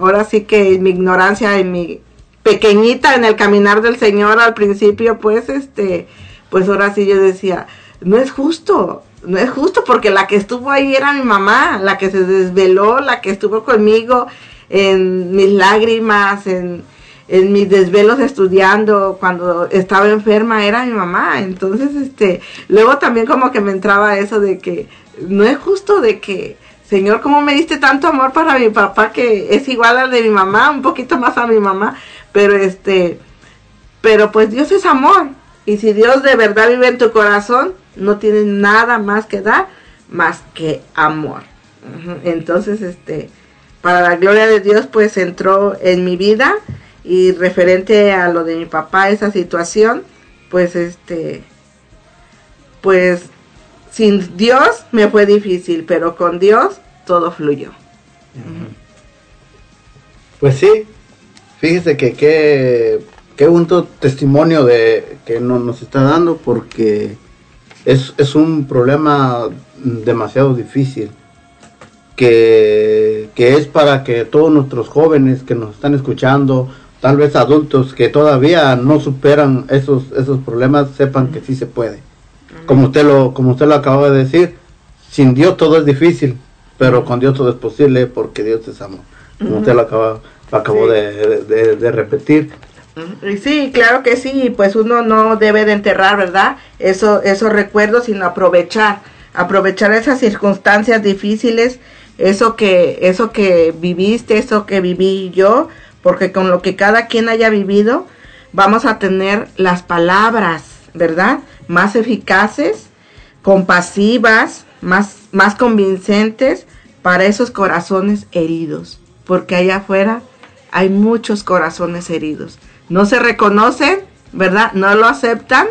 ahora sí que en mi ignorancia, en mi pequeñita en el caminar del Señor al principio, pues este, pues ahora sí yo decía, no es justo, no es justo porque la que estuvo ahí era mi mamá, la que se desveló, la que estuvo conmigo en mis lágrimas, en, en mis desvelos estudiando, cuando estaba enferma era mi mamá. Entonces, este, luego también como que me entraba eso de que no es justo de que, Señor, ¿cómo me diste tanto amor para mi papá que es igual al de mi mamá, un poquito más a mi mamá? Pero este, pero pues Dios es amor. Y si Dios de verdad vive en tu corazón, no tienes nada más que dar más que amor. Entonces, este, para la gloria de Dios, pues entró en mi vida y referente a lo de mi papá, esa situación, pues este, pues sin Dios me fue difícil, pero con Dios todo fluyó. Pues sí, fíjese que qué, qué bonito testimonio de que no- nos está dando porque es, es un problema demasiado difícil que, que es para que todos nuestros jóvenes que nos están escuchando, tal vez adultos que todavía no superan esos, esos problemas, sepan que sí se puede. Como usted lo, como usted lo acaba de decir, sin Dios todo es difícil, pero con Dios todo es posible porque Dios es amor. Como usted lo acaba acabó Sí. de, de- de repetir. Sí, claro que sí, pues uno no debe de enterrar, ¿verdad? Eso, esos recuerdos, sino aprovechar, aprovechar esas circunstancias difíciles, eso que, eso que viviste, eso que viví yo, porque con lo que cada quien haya vivido, vamos a tener las palabras, ¿verdad? Más eficaces, compasivas, más, más convincentes para esos corazones heridos, porque allá afuera hay muchos corazones heridos. No se reconocen, ¿verdad? No lo aceptan,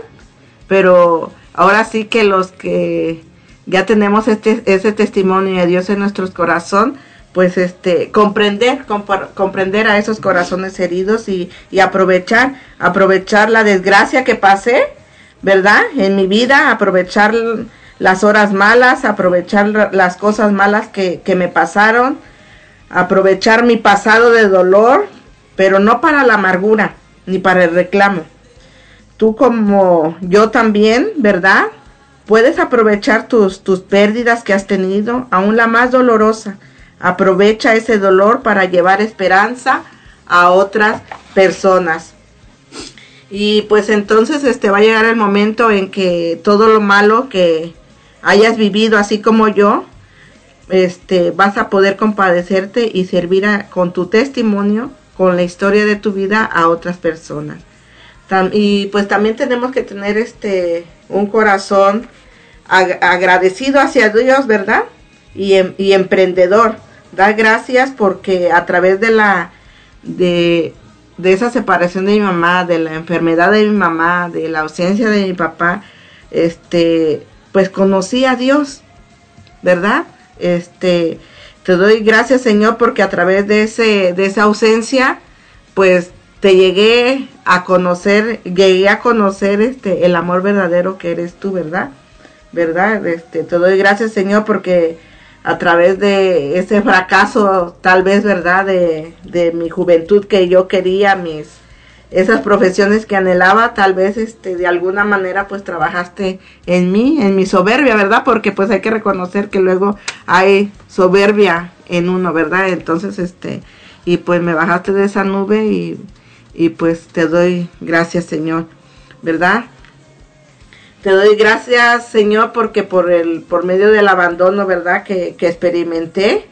pero ahora sí que los que ya tenemos este ese testimonio de Dios en nuestros corazón, pues este comprender comprender a esos corazones heridos y, y aprovechar aprovechar la desgracia que pasé, ¿verdad? En mi vida, aprovechar las horas malas, aprovechar la- las cosas malas que, que me pasaron, aprovechar mi pasado de dolor, pero no para la amargura ni para el reclamo. Tú como yo también, ¿verdad? Puedes aprovechar tus, tus pérdidas que has tenido, aún la más dolorosa. Aprovecha ese dolor para llevar esperanza a otras personas. Y pues entonces este va a llegar el momento en que todo lo malo que hayas vivido así como yo, este vas a poder compadecerte y servir con tu testimonio, con la historia de tu vida a otras personas. Y pues también tenemos que tener este un corazón ag- agradecido hacia Dios, ¿verdad? Y, em- emprendedor. Dar gracias porque a través de la de esa separación de mi mamá, de la enfermedad de mi mamá, de la ausencia de mi papá, este, pues conocí a Dios, ¿verdad? Este, te doy gracias, Señor, porque a través de ese de esa ausencia, pues te llegué a conocer, llegué a conocer este el amor verdadero que eres tú, ¿verdad? ¿Verdad? Este, te doy gracias, Señor, porque a través de ese fracaso, tal vez, ¿verdad? De, de mi juventud que yo quería, mis esas profesiones que anhelaba, tal vez este de alguna manera pues trabajaste en mí, en mi soberbia, ¿verdad? Porque pues hay que reconocer que luego hay soberbia en uno, ¿verdad? Entonces, este, y pues me bajaste de esa nube y, y pues te doy gracias, Señor, ¿verdad? Te doy gracias, Señor, porque por el, por medio del abandono, ¿verdad? Que, que experimenté,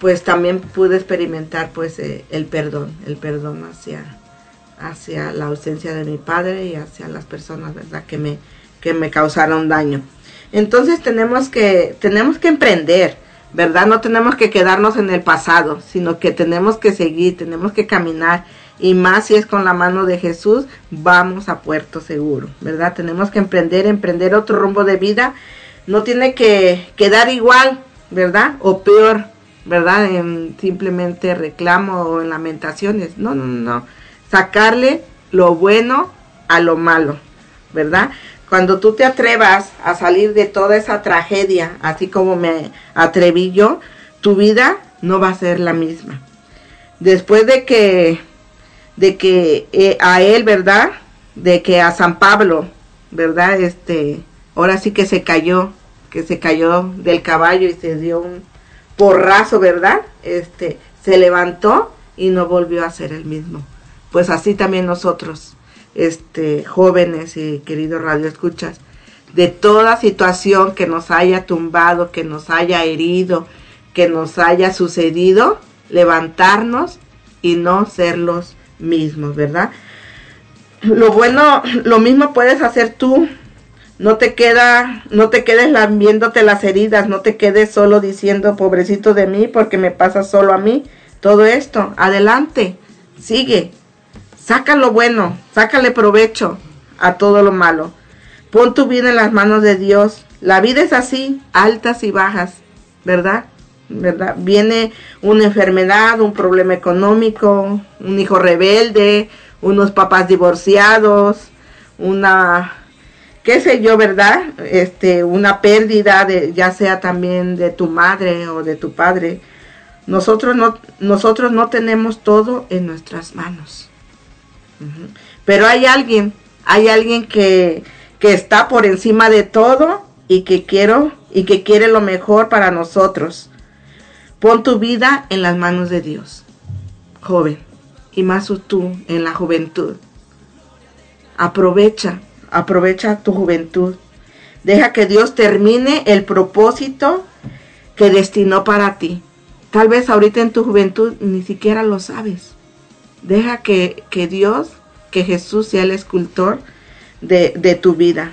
pues también pude experimentar pues eh, el perdón, el perdón hacia, hacia la ausencia de mi padre y hacia las personas, ¿verdad? Que me, que me causaron daño. Entonces tenemos que, tenemos que emprender, ¿verdad? No tenemos que quedarnos en el pasado, sino que tenemos que seguir, tenemos que caminar. Y más si es con la mano de Jesús, vamos a puerto seguro, ¿verdad? Tenemos que emprender, emprender otro rumbo de vida. No tiene que quedar igual, ¿verdad? O peor, ¿verdad? En simplemente reclamo o en lamentaciones. No, no, no. Sacarle lo bueno a lo malo, ¿verdad? Cuando tú te atrevas a salir de toda esa tragedia, así como me atreví yo, tu vida no va a ser la misma. Después de que, de que eh, a él, ¿verdad? De que a San Pablo, ¿verdad? Este, ahora sí que se cayó, que se cayó del caballo y se dio un porrazo, ¿verdad? Este, se levantó y no volvió a ser el mismo. Pues así también nosotros, este, jóvenes y queridos radioescuchas, de toda situación que nos haya tumbado, que nos haya herido, que nos haya sucedido, levantarnos y no ser los mismos, ¿verdad? Lo bueno, lo mismo puedes hacer tú. No te queda, no te quedes viéndote las heridas, no te quedes solo diciendo pobrecito de mí porque me pasa solo a mí. Todo esto, adelante, sigue, saca lo bueno, sácale provecho a todo lo malo. Pon tu vida en las manos de Dios. La vida es así, altas y bajas, ¿verdad? ¿Verdad? Viene una enfermedad, un problema económico, un hijo rebelde, unos papás divorciados, una qué sé yo, ¿verdad? Este, una pérdida de ya sea también de tu madre o de tu padre. Nosotros no nosotros no tenemos todo en nuestras manos. Pero hay alguien, hay alguien que que está por encima de todo y que quiero y que quiere lo mejor para nosotros. Pon tu vida en las manos de Dios. joven, y más tú en la juventud. Aprovecha, aprovecha tu juventud. Deja que Dios termine el propósito que destinó para ti. Tal vez ahorita en tu juventud ni siquiera lo sabes. Deja que, que Dios, que Jesús sea el escultor de, de tu vida.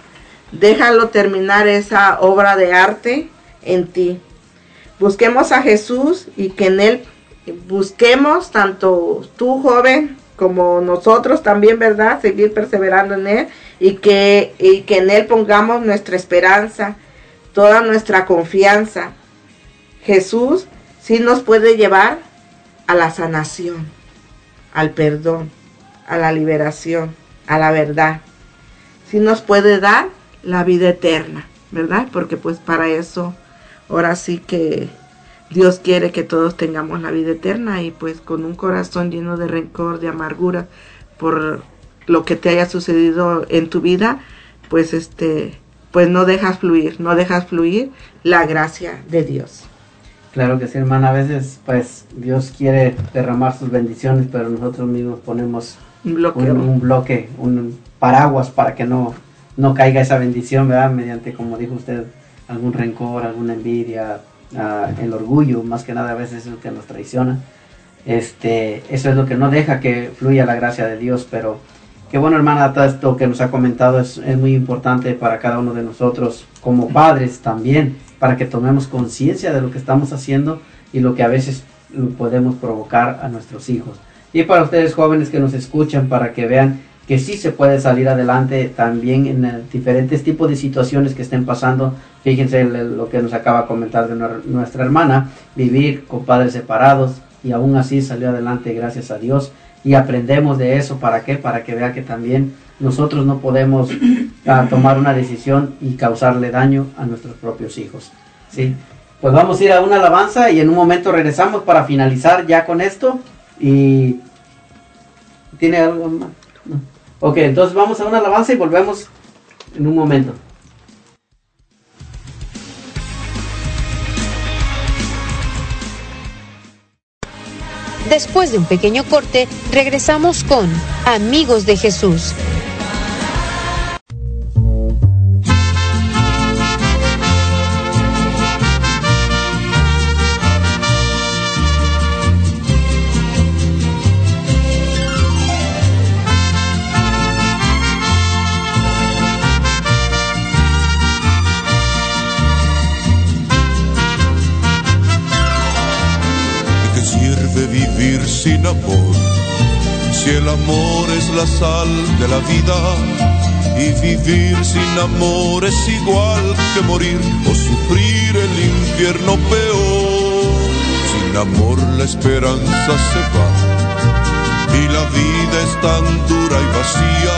Déjalo terminar esa obra de arte en ti. Busquemos a Jesús y que en Él busquemos tanto tú joven como nosotros también, ¿verdad? Seguir perseverando en Él y que, y que en Él pongamos nuestra esperanza, toda nuestra confianza. Jesús sí nos puede llevar a la sanación, al perdón, a la liberación, a la verdad. Sí nos puede dar la vida eterna, ¿verdad? Porque pues para eso, ahora sí que Dios quiere que todos tengamos la vida eterna y pues con un corazón lleno de rencor, de amargura por lo que te haya sucedido en tu vida, pues este, pues no dejas fluir, no dejas fluir la gracia de Dios. Claro que sí, hermana. A veces, pues, Dios quiere derramar sus bendiciones, pero nosotros mismos ponemos Un bloqueo. un, un bloque, un paraguas para que no, no caiga esa bendición, ¿verdad? Mediante, como dijo usted, algún rencor, alguna envidia, ah, el orgullo, más que nada a veces es lo que nos traiciona. Este, eso es lo que no deja que fluya la gracia de Dios, pero qué bueno, hermana, todo esto que nos ha comentado es, es muy importante para cada uno de nosotros, como padres también, para que tomemos conciencia de lo que estamos haciendo y lo que a veces podemos provocar a nuestros hijos. Y para ustedes jóvenes que nos escuchan, para que vean que sí se puede salir adelante también en eh, diferentes tipos de situaciones que estén pasando. Fíjense lo que nos acaba de comentar de nuestra hermana, vivir con padres separados y aún así salió adelante gracias a Dios. Y aprendemos de eso, ¿para qué? Para que vea que también nosotros no podemos ah, tomar una decisión y causarle daño a nuestros propios hijos. ¿sí? Pues vamos a ir a una alabanza y en un momento regresamos para finalizar ya con esto. Y ¿Tiene algo más? Ok, entonces vamos a una alabanza y volvemos en un momento. Después de un pequeño corte, regresamos con Amigos de Jesús. Sirve vivir sin amor? Si el amor es la sal de la vida y vivir sin amor es igual que morir o sufrir el infierno peor. Sin amor la esperanza se va y la vida es tan dura y vacía.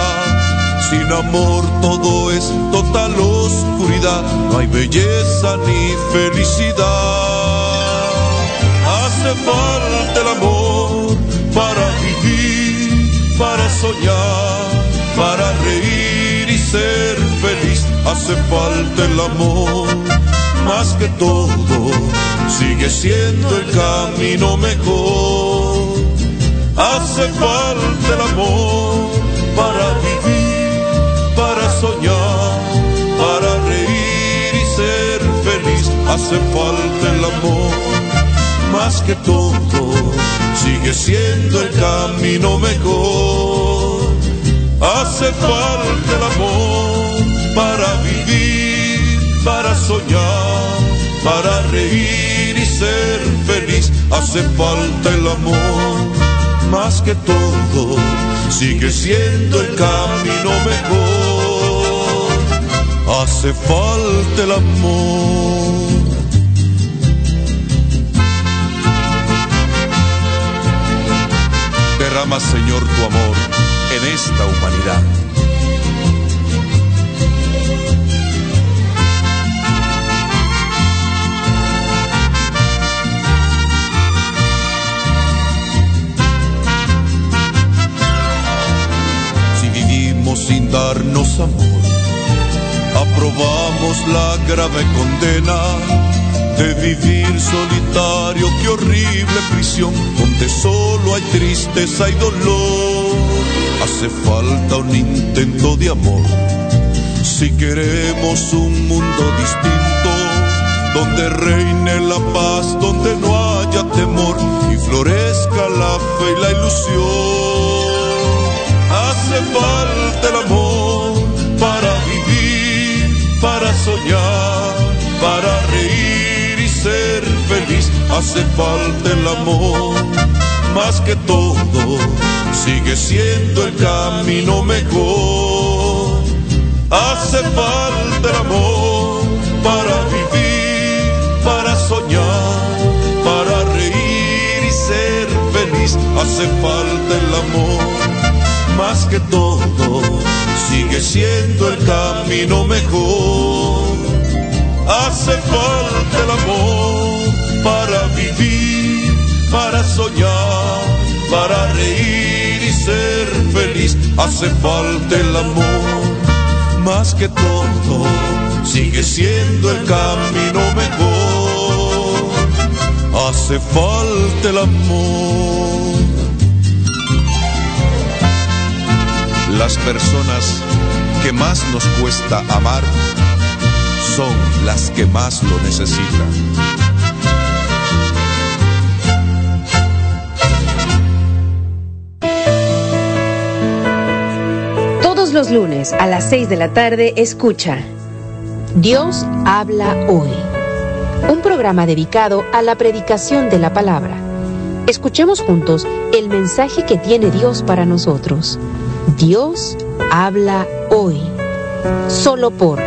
Sin amor todo es total oscuridad, no hay belleza ni felicidad. Hace falta el amor para vivir, para soñar, para reír y ser feliz. Hace falta el amor, más que todo, sigue siendo el camino mejor. Hace falta el amor para vivir, para soñar, para reír y ser feliz. Hace falta el amor más que todo, sigue siendo el camino mejor. Hace falta el amor para vivir, para soñar, para reír y ser feliz. Hace falta el amor, más que todo, sigue siendo el camino mejor. Hace falta el amor. Derrama, Señor, tu amor en esta humanidad. Si vivimos sin darnos amor, aprobamos la grave condena de vivir solitario, qué horrible prisión, donde solo hay tristeza y dolor. Hace falta un intento de amor, si queremos un mundo distinto, donde reine la paz, donde no haya temor y florezca la fe y la ilusión. Hace falta el amor para vivir, para soñar, para reír ser feliz. Hace falta el amor, más que todo, sigue siendo el camino mejor. Hace falta el amor para vivir, para soñar, para reír y ser feliz. Hace falta el amor, más que todo, sigue siendo el camino mejor. Hace falta el amor para vivir, para soñar, para reír y ser feliz. Hace falta el amor, más que todo, sigue siendo el camino mejor. Hace falta el amor. Las personas que más nos cuesta amar son las que más lo necesitan. Todos los lunes a las 6 de la tarde escucha Dios habla hoy. Un programa dedicado a la predicación de la palabra. Escuchemos juntos el mensaje que tiene Dios para nosotros. Dios habla hoy. Solo por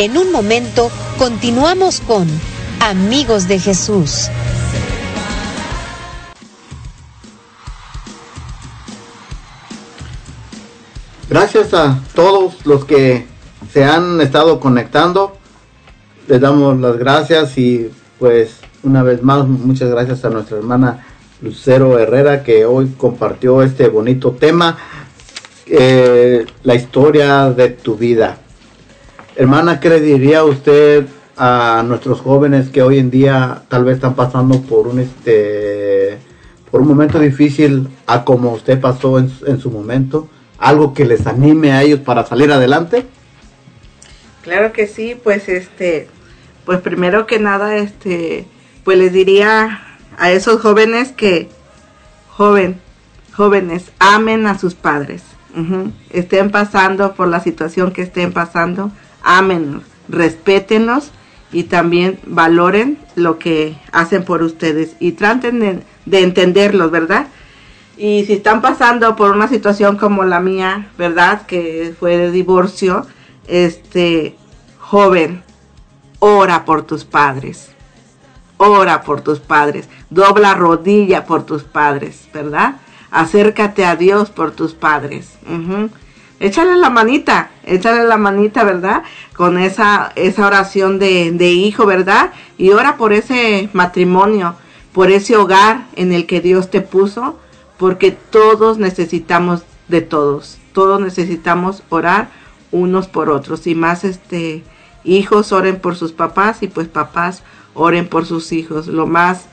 En un momento continuamos con Amigos de Jesús. Gracias a todos los que se han estado conectando. Les damos las gracias y pues una vez más muchas gracias a nuestra hermana Lucero Herrera que hoy compartió este bonito tema, eh, la historia de tu vida. Hermana, ¿qué le diría usted a nuestros jóvenes que hoy en día tal vez están pasando por un este por un momento difícil a como usted pasó en, en su momento? algo que les anime a ellos para salir adelante? Claro que sí, pues este, pues primero que nada, este, pues les diría a esos jóvenes que, joven, jóvenes, amen a sus padres, Ujú. estén pasando por la situación que estén pasando, ámenlos, respétenlos y también valoren lo que hacen por ustedes y traten de, de entenderlos, ¿verdad? Y si están pasando por una situación como la mía, ¿verdad? Que fue de divorcio, este, joven, ora por tus padres. Ora por tus padres. Dobla rodilla por tus padres, ¿verdad? Acércate a Dios por tus padres. Échale la manita, échale la manita, ¿verdad? Con esa, esa oración de, de hijo, ¿verdad? Y ora por ese matrimonio, por ese hogar en el que Dios te puso porque todos necesitamos de todos, todos necesitamos orar unos por otros y más este hijos oren por sus papás y pues papás oren por sus hijos. Lo más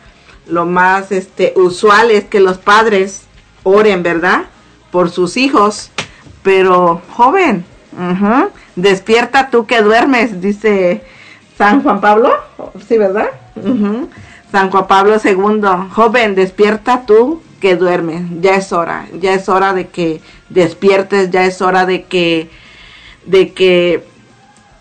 lo más este usual es que los padres oren, ¿verdad? Por sus hijos, pero joven, despierta tú que duermes, dice San Juan Pablo, sí, ¿verdad? San Juan Pablo II, joven, despierta tú que duermes, ya es hora, ya es hora de que despiertes, ya es hora de que, de que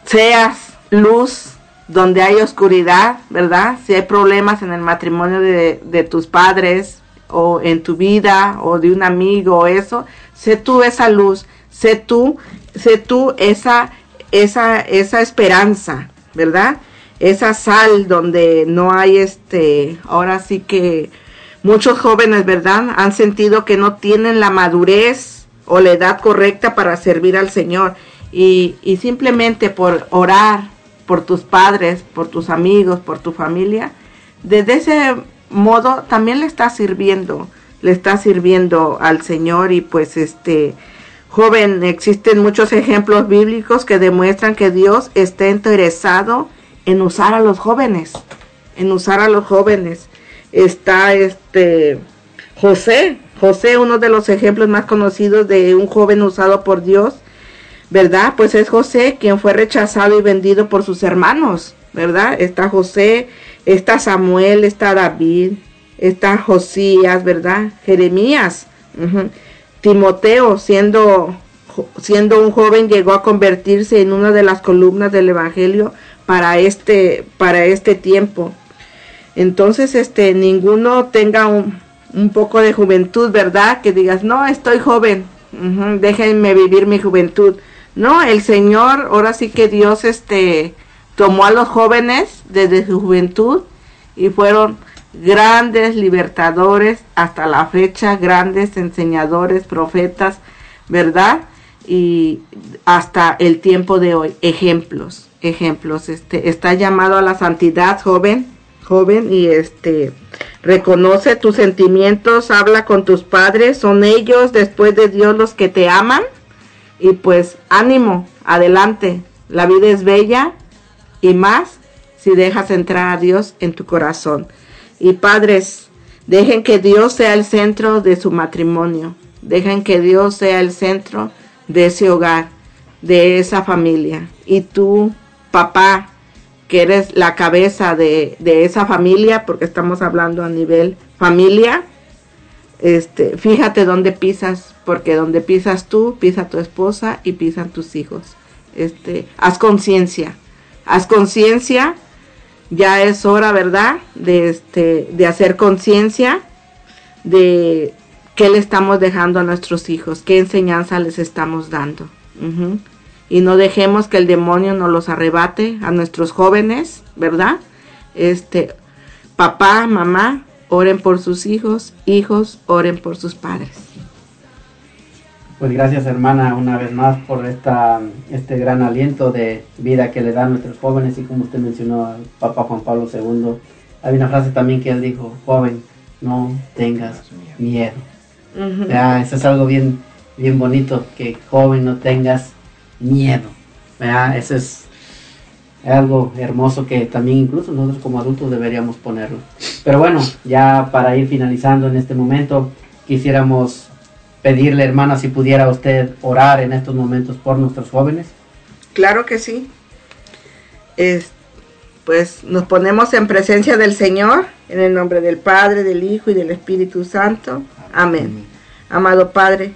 seas luz donde hay oscuridad, ¿verdad? Si hay problemas en el matrimonio de, de tus padres o en tu vida o de un amigo o eso, sé tú esa luz, sé tú, sé tú esa, esa, esa esperanza, ¿verdad? Esa sal donde no hay este, ahora sí que muchos jóvenes, ¿verdad? Han sentido que no tienen la madurez o la edad correcta para servir al Señor. Y, y simplemente por orar por tus padres, por tus amigos, por tu familia, desde ese modo también le estás sirviendo, le estás sirviendo al Señor y pues este joven, existen muchos ejemplos bíblicos que demuestran que Dios está interesado en usar a los jóvenes, en usar a los jóvenes. Está este José, José, uno de los ejemplos más conocidos de un joven usado por Dios, ¿verdad? Pues es José quien fue rechazado y vendido por sus hermanos, ¿verdad? Está José, está Samuel, está David, está Josías, ¿verdad? Jeremías, Timoteo, siendo, siendo un joven, llegó a convertirse en una de las columnas del Evangelio para este, para este tiempo. Entonces, este, ninguno tenga un, un poco de juventud, ¿verdad? Que digas, no, estoy joven, déjenme vivir mi juventud. No, el Señor, ahora sí que Dios, este, tomó a los jóvenes desde su juventud y fueron grandes libertadores hasta la fecha, grandes enseñadores, profetas, ¿verdad? Y hasta el tiempo de hoy, ejemplos, ejemplos. Este está llamado a la santidad, joven, joven y este reconoce tus sentimientos, habla con tus padres, son ellos después de Dios los que te aman y pues ánimo, adelante. La vida es bella y más si dejas entrar a Dios en tu corazón. Y padres, dejen que Dios sea el centro de su matrimonio. Dejen que Dios sea el centro de ese hogar, de esa familia. Y tú, papá, que eres la cabeza de, de esa familia, porque estamos hablando a nivel familia, este, fíjate dónde pisas, porque donde pisas tú, pisa tu esposa y pisan tus hijos. Este, haz conciencia, haz conciencia ya es hora, ¿verdad? De, este, de hacer conciencia de qué le estamos dejando a nuestros hijos, qué enseñanza les estamos dando. Y no dejemos que el demonio nos los arrebate a nuestros jóvenes, ¿verdad? Este, papá, mamá, oren por sus hijos, hijos, oren por sus padres. Pues gracias hermana una vez más por esta, este gran aliento de vida que le dan nuestros jóvenes y como usted mencionó al Papa Juan Pablo II, hay una frase también que él dijo, joven, no tengas miedo. eso es algo bien, bien bonito, que joven no tengas miedo. Eso es algo hermoso que también incluso nosotros como adultos deberíamos ponerlo. Pero bueno, ya para ir finalizando en este momento, quisiéramos pedirle, hermana, si pudiera usted orar en estos momentos por nuestros jóvenes. Claro que sí. Es, pues nos ponemos en presencia del Señor, en el nombre del Padre, del Hijo y del Espíritu Santo. Amén. Amado Padre,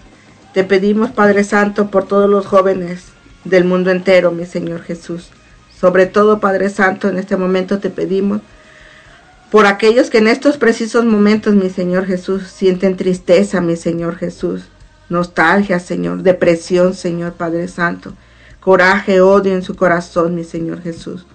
te pedimos, Padre Santo, por todos los jóvenes del mundo entero, mi Señor Jesús. Sobre todo, Padre Santo, en este momento te pedimos por aquellos que en estos precisos momentos, mi Señor Jesús, sienten tristeza, mi Señor Jesús, nostalgia, Señor, depresión, Señor Padre Santo, coraje, odio en su corazón, mi Señor Jesús.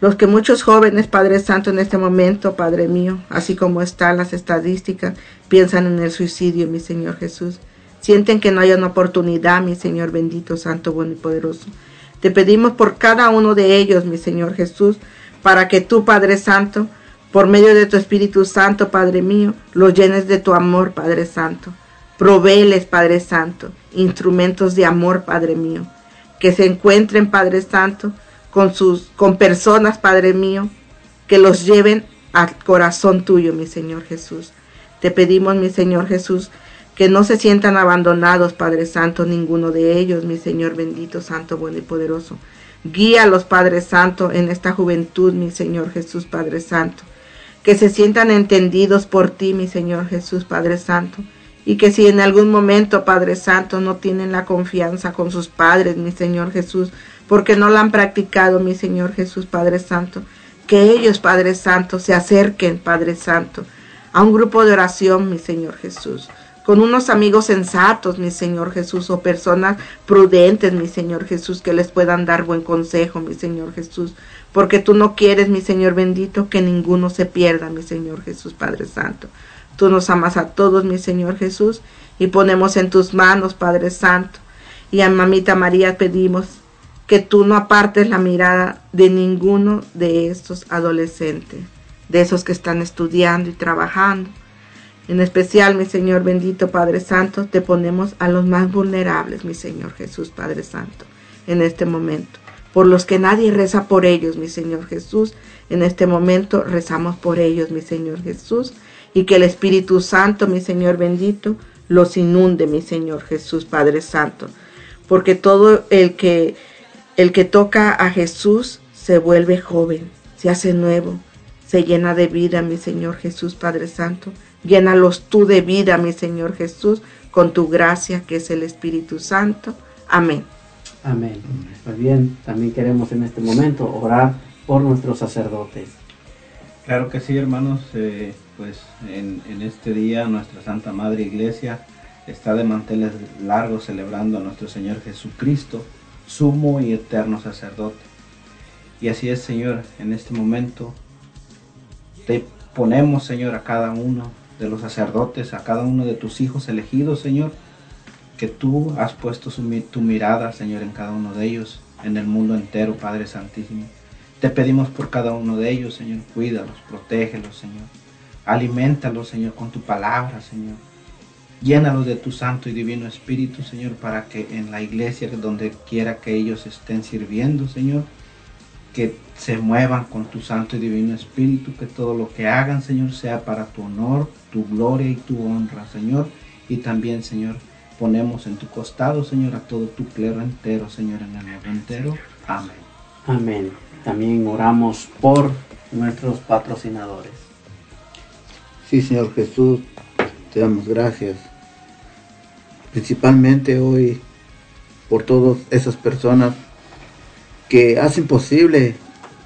Los que muchos jóvenes, Padre Santo, en este momento, Padre mío, así como están las estadísticas, piensan en el suicidio, mi Señor Jesús. Sienten que no hay una oportunidad, mi Señor bendito, santo, bueno y poderoso. Te pedimos por cada uno de ellos, mi Señor Jesús, para que tú, Padre Santo, por medio de tu Espíritu Santo, Padre mío, los llenes de tu amor, Padre Santo. Provéles, Padre Santo, instrumentos de amor, Padre mío. Que se encuentren, Padre Santo, con sus, con personas, Padre mío, que los lleven al corazón tuyo, mi Señor Jesús. Te pedimos, mi Señor Jesús, que no se sientan abandonados, Padre Santo, ninguno de ellos, mi Señor bendito, Santo, bueno y poderoso. Guíalos, Padre Santo, en esta juventud, mi Señor Jesús, Padre Santo que se sientan entendidos por ti, mi Señor Jesús, Padre Santo. Y que si en algún momento, Padre Santo, no tienen la confianza con sus padres, mi Señor Jesús, porque no la han practicado, mi Señor Jesús, Padre Santo, que ellos, Padre Santo, se acerquen, Padre Santo, a un grupo de oración, mi Señor Jesús, con unos amigos sensatos, mi Señor Jesús, o personas prudentes, mi Señor Jesús, que les puedan dar buen consejo, mi Señor Jesús, porque tú no quieres, mi Señor bendito, que ninguno se pierda, mi Señor Jesús, Padre Santo. Tú nos amas a todos, mi Señor Jesús, y ponemos en tus manos, Padre Santo. Y a Mamita María pedimos que tú no apartes la mirada de ninguno de estos adolescentes, de esos que están estudiando y trabajando. En especial, mi Señor bendito Padre Santo, te ponemos a los más vulnerables, mi Señor Jesús Padre Santo, en este momento. Por los que nadie reza por ellos, mi Señor Jesús, en este momento rezamos por ellos, mi Señor Jesús, y que el Espíritu Santo, mi Señor bendito, los inunde, mi Señor Jesús Padre Santo, porque todo el que el que toca a Jesús se vuelve joven, se hace nuevo, se llena de vida, mi Señor Jesús Padre Santo. Llénalos tú de vida, mi Señor Jesús, con tu gracia que es el Espíritu Santo. Amén. Amén. Pues bien, también queremos en este momento orar por nuestros sacerdotes. Claro que sí, hermanos. eh, pues en, en este día nuestra Santa Madre Iglesia está de manteles largos celebrando a nuestro Señor Jesucristo, sumo y eterno sacerdote. Y así es, Señor, en este momento te ponemos, Señor, a cada uno de los sacerdotes, a cada uno de tus hijos elegidos, Señor, que tú has puesto tu mirada, Señor, en cada uno de ellos, en el mundo entero, Padre Santísimo. Te pedimos por cada uno de ellos, Señor, cuídalos, protégelos, Señor. Alimentalos, Señor, con tu palabra, Señor. Llénalos de tu Santo y Divino Espíritu, Señor, para que en la iglesia, donde quiera que ellos estén sirviendo, Señor, que se muevan con tu Santo y Divino Espíritu, que todo lo que hagan, Señor, sea para tu honor, tu gloria y tu honra, Señor. Y también, Señor, ponemos en tu costado, Señor, a todo tu clero entero, Señor, en el mundo entero. Amén. Amén. También oramos por nuestros patrocinadores. Sí, Señor Jesús, te damos gracias. Principalmente hoy por todas esas personas que hacen posible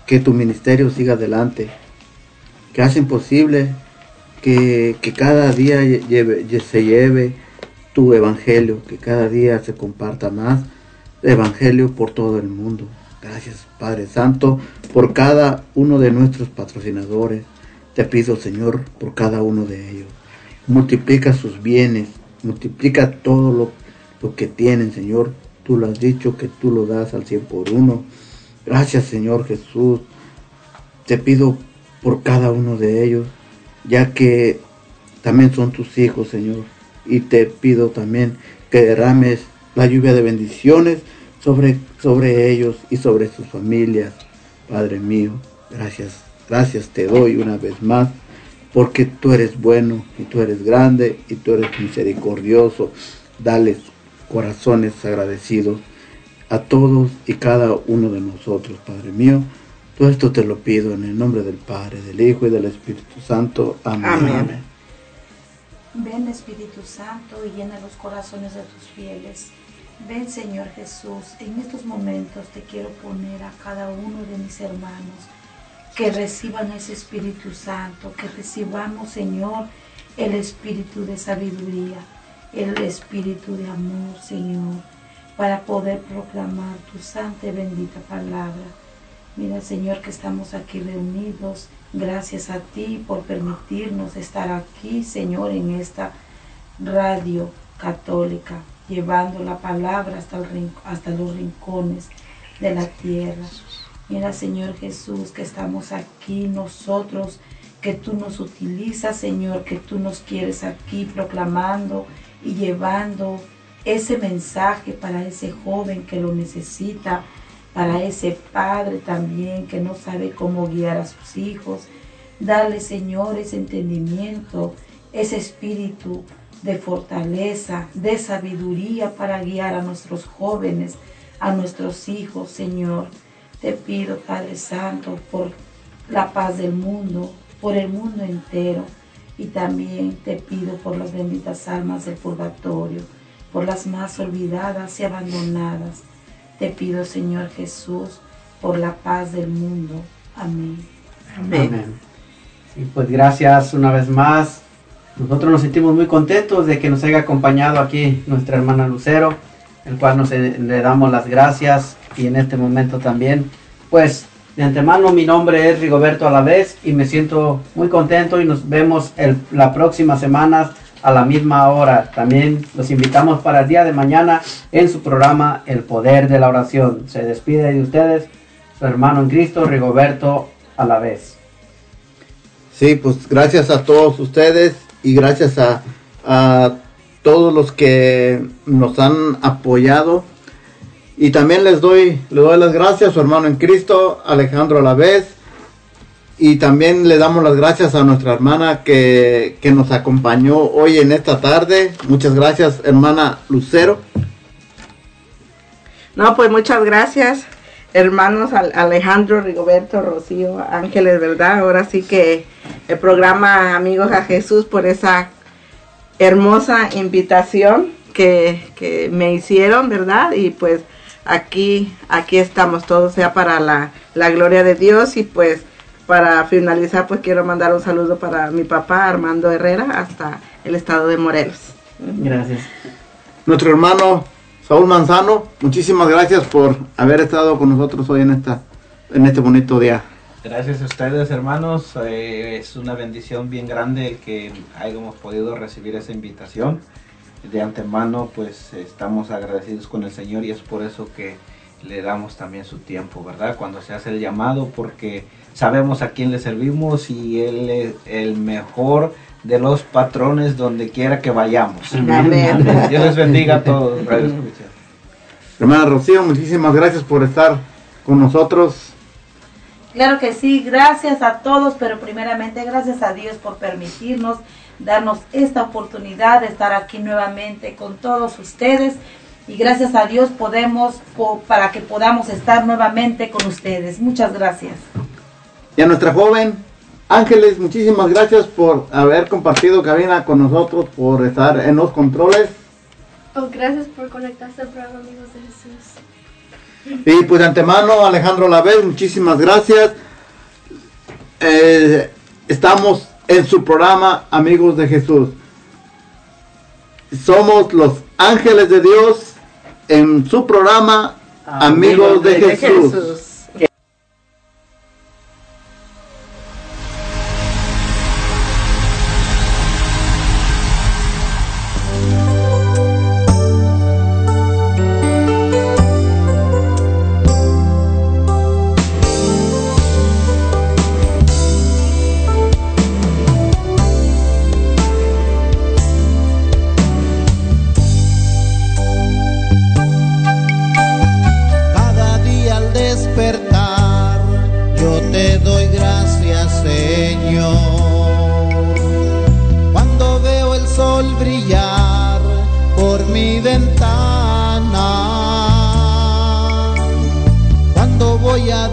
que tu ministerio siga adelante, que hacen posible que, que cada día lleve- se lleve tu evangelio, que cada día se comparta más evangelio por todo el mundo. Gracias, Padre Santo, por cada uno de nuestros patrocinadores. Te pido, Señor, por cada uno de ellos. Multiplica sus bienes, multiplica todo lo, lo que tienen, Señor. Tú lo has dicho que tú lo das al cien por uno. Gracias, Señor Jesús. Te pido por cada uno de ellos, ya que también son tus hijos, Señor. Y te pido también que derrames la lluvia de bendiciones sobre, sobre ellos y sobre sus familias. Padre mío, gracias, gracias te doy una vez más, porque tú eres bueno y tú eres grande y tú eres misericordioso. Dales corazones agradecidos a todos y cada uno de nosotros, Padre mío. Todo esto te lo pido en el nombre del Padre, del Hijo y del Espíritu Santo. Amén. Amén. Ven Espíritu Santo y llena los corazones de tus fieles. Ven Señor Jesús, en estos momentos te quiero poner a cada uno de mis hermanos que reciban ese Espíritu Santo, que recibamos Señor el Espíritu de sabiduría, el Espíritu de amor Señor, para poder proclamar tu santa y bendita palabra. Mira, Señor, que estamos aquí reunidos. Gracias a ti por permitirnos estar aquí, Señor, en esta radio católica, llevando la palabra hasta, el hasta los rincones de la tierra. Mira, Señor Jesús, que estamos aquí nosotros, que tú nos utilizas, Señor, que tú nos quieres aquí proclamando y llevando ese mensaje para ese joven que lo necesita, para ese padre también que no sabe cómo guiar a sus hijos. Dale, Señor, ese entendimiento, ese espíritu de fortaleza, de sabiduría para guiar a nuestros jóvenes, a nuestros hijos, Señor. Te pido, Padre Santo, por la paz del mundo, por el mundo entero. Y también te pido por las benditas almas del purgatorio, por las más olvidadas y abandonadas. Te pido, Señor Jesús, por la paz del mundo. Amén. Amén. Sí, pues gracias una vez más Nosotros nos sentimos muy contentos de que nos haya acompañado aquí nuestra hermana Lucero, el cual nos eh, le damos las gracias y en este momento también, pues de antemano mi nombre es Rigoberto Alavés y me siento muy contento y nos vemos el, la próxima semana a la misma hora. También los invitamos para el día de mañana en su programa El Poder de la Oración. Se despide de ustedes su hermano en Cristo, Rigoberto Alavés. Sí, pues gracias a todos ustedes y gracias a, todos los que nos han apoyado. Y también les doy, le doy las gracias a su hermano en Cristo, Alejandro Alavés. Y también le damos las gracias a nuestra hermana que, que nos acompañó hoy en esta tarde. Muchas gracias, hermana Lucero. No, pues muchas gracias, hermanos Al- Alejandro, Rigoberto, Rocío, Ángeles, ¿verdad? Ahora sí que el programa Amigos a Jesús por esa hermosa invitación que, que me hicieron, ¿verdad? Y pues aquí, aquí estamos, todo sea para la, la gloria de Dios y pues para finalizar pues quiero mandar un saludo para mi papá Armando Herrera hasta el estado de Morelos. Gracias. Nuestro hermano Saúl Manzano, muchísimas gracias por haber estado con nosotros hoy en, esta, en este bonito día. Gracias a ustedes hermanos, eh, es una bendición bien grande el que hayamos podido recibir esa invitación. De antemano pues estamos agradecidos con el Señor y es por eso que le damos también su tiempo, ¿verdad? Cuando se hace el llamado porque sabemos a quién le servimos y Él es el mejor de los patrones donde quiera que vayamos. Amén. Dios les bendiga a todos. Hermana Rocío, muchísimas gracias por estar con nosotros. Claro que sí, gracias a todos, pero primeramente gracias a Dios por permitirnos darnos esta oportunidad de estar aquí nuevamente con todos ustedes y gracias a Dios podemos po- para que podamos estar nuevamente con ustedes. Muchas gracias. Y a nuestra joven Ángeles, muchísimas gracias por haber compartido cabina con nosotros, por estar en los controles. Oh, gracias por conectarse al programa Amigos de Jesús. Y pues de antemano, Alejandro Lavez, muchísimas gracias. Eh, estamos en su programa Amigos de Jesús. Somos los ángeles de Dios en su programa Amigos, de, Jesús. Cada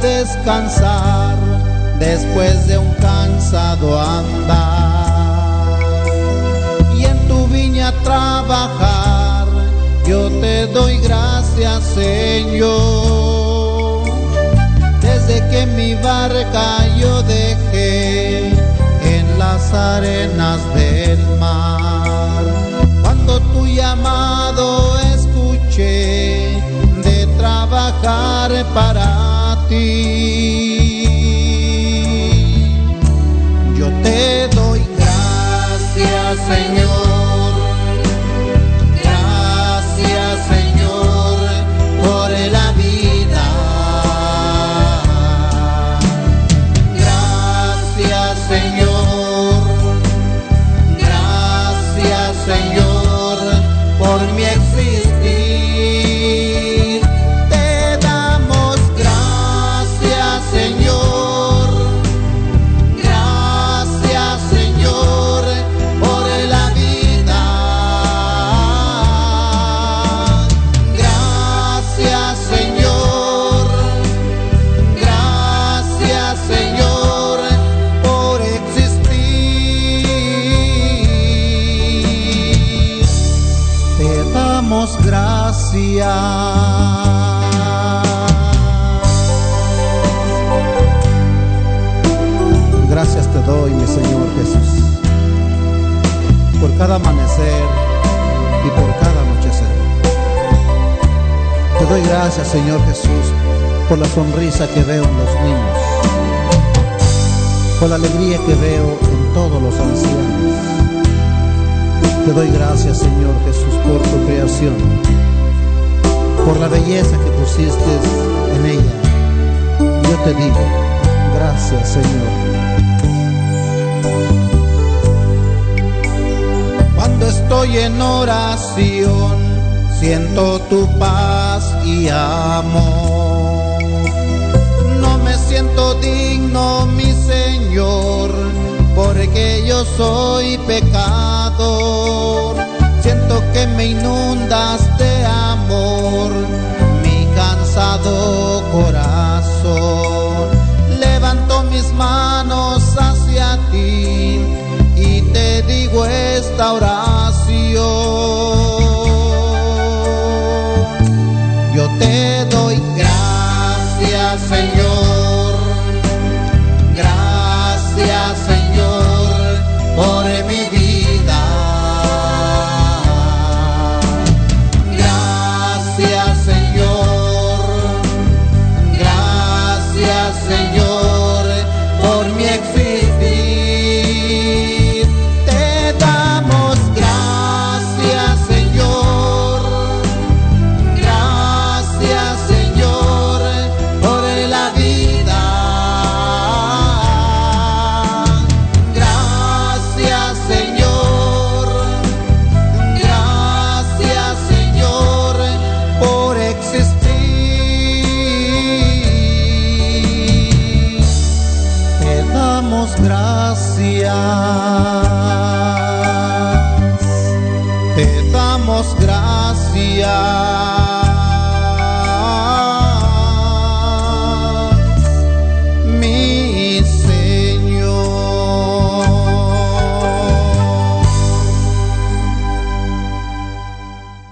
descansar después de un cansado andar, y en tu viña trabajar, yo te doy gracias, Señor. Desde que mi barca yo dejé en las arenas del mar. Cuando tu llamado escuché de trabajar para ti. Doy gracias, Señor Jesús, por la sonrisa que veo en los niños, por la alegría que veo en todos los ancianos. Te doy gracias, Señor Jesús, por tu creación, por la belleza que pusiste en ella. Yo te digo, gracias, Señor. Cuando estoy en oración, siento tu paz y amor. No me siento digno, mi Señor, porque yo soy pecador. Siento que me inundas de amor, mi cansado corazón. Levanto mis manos hacia ti y te digo esta oración.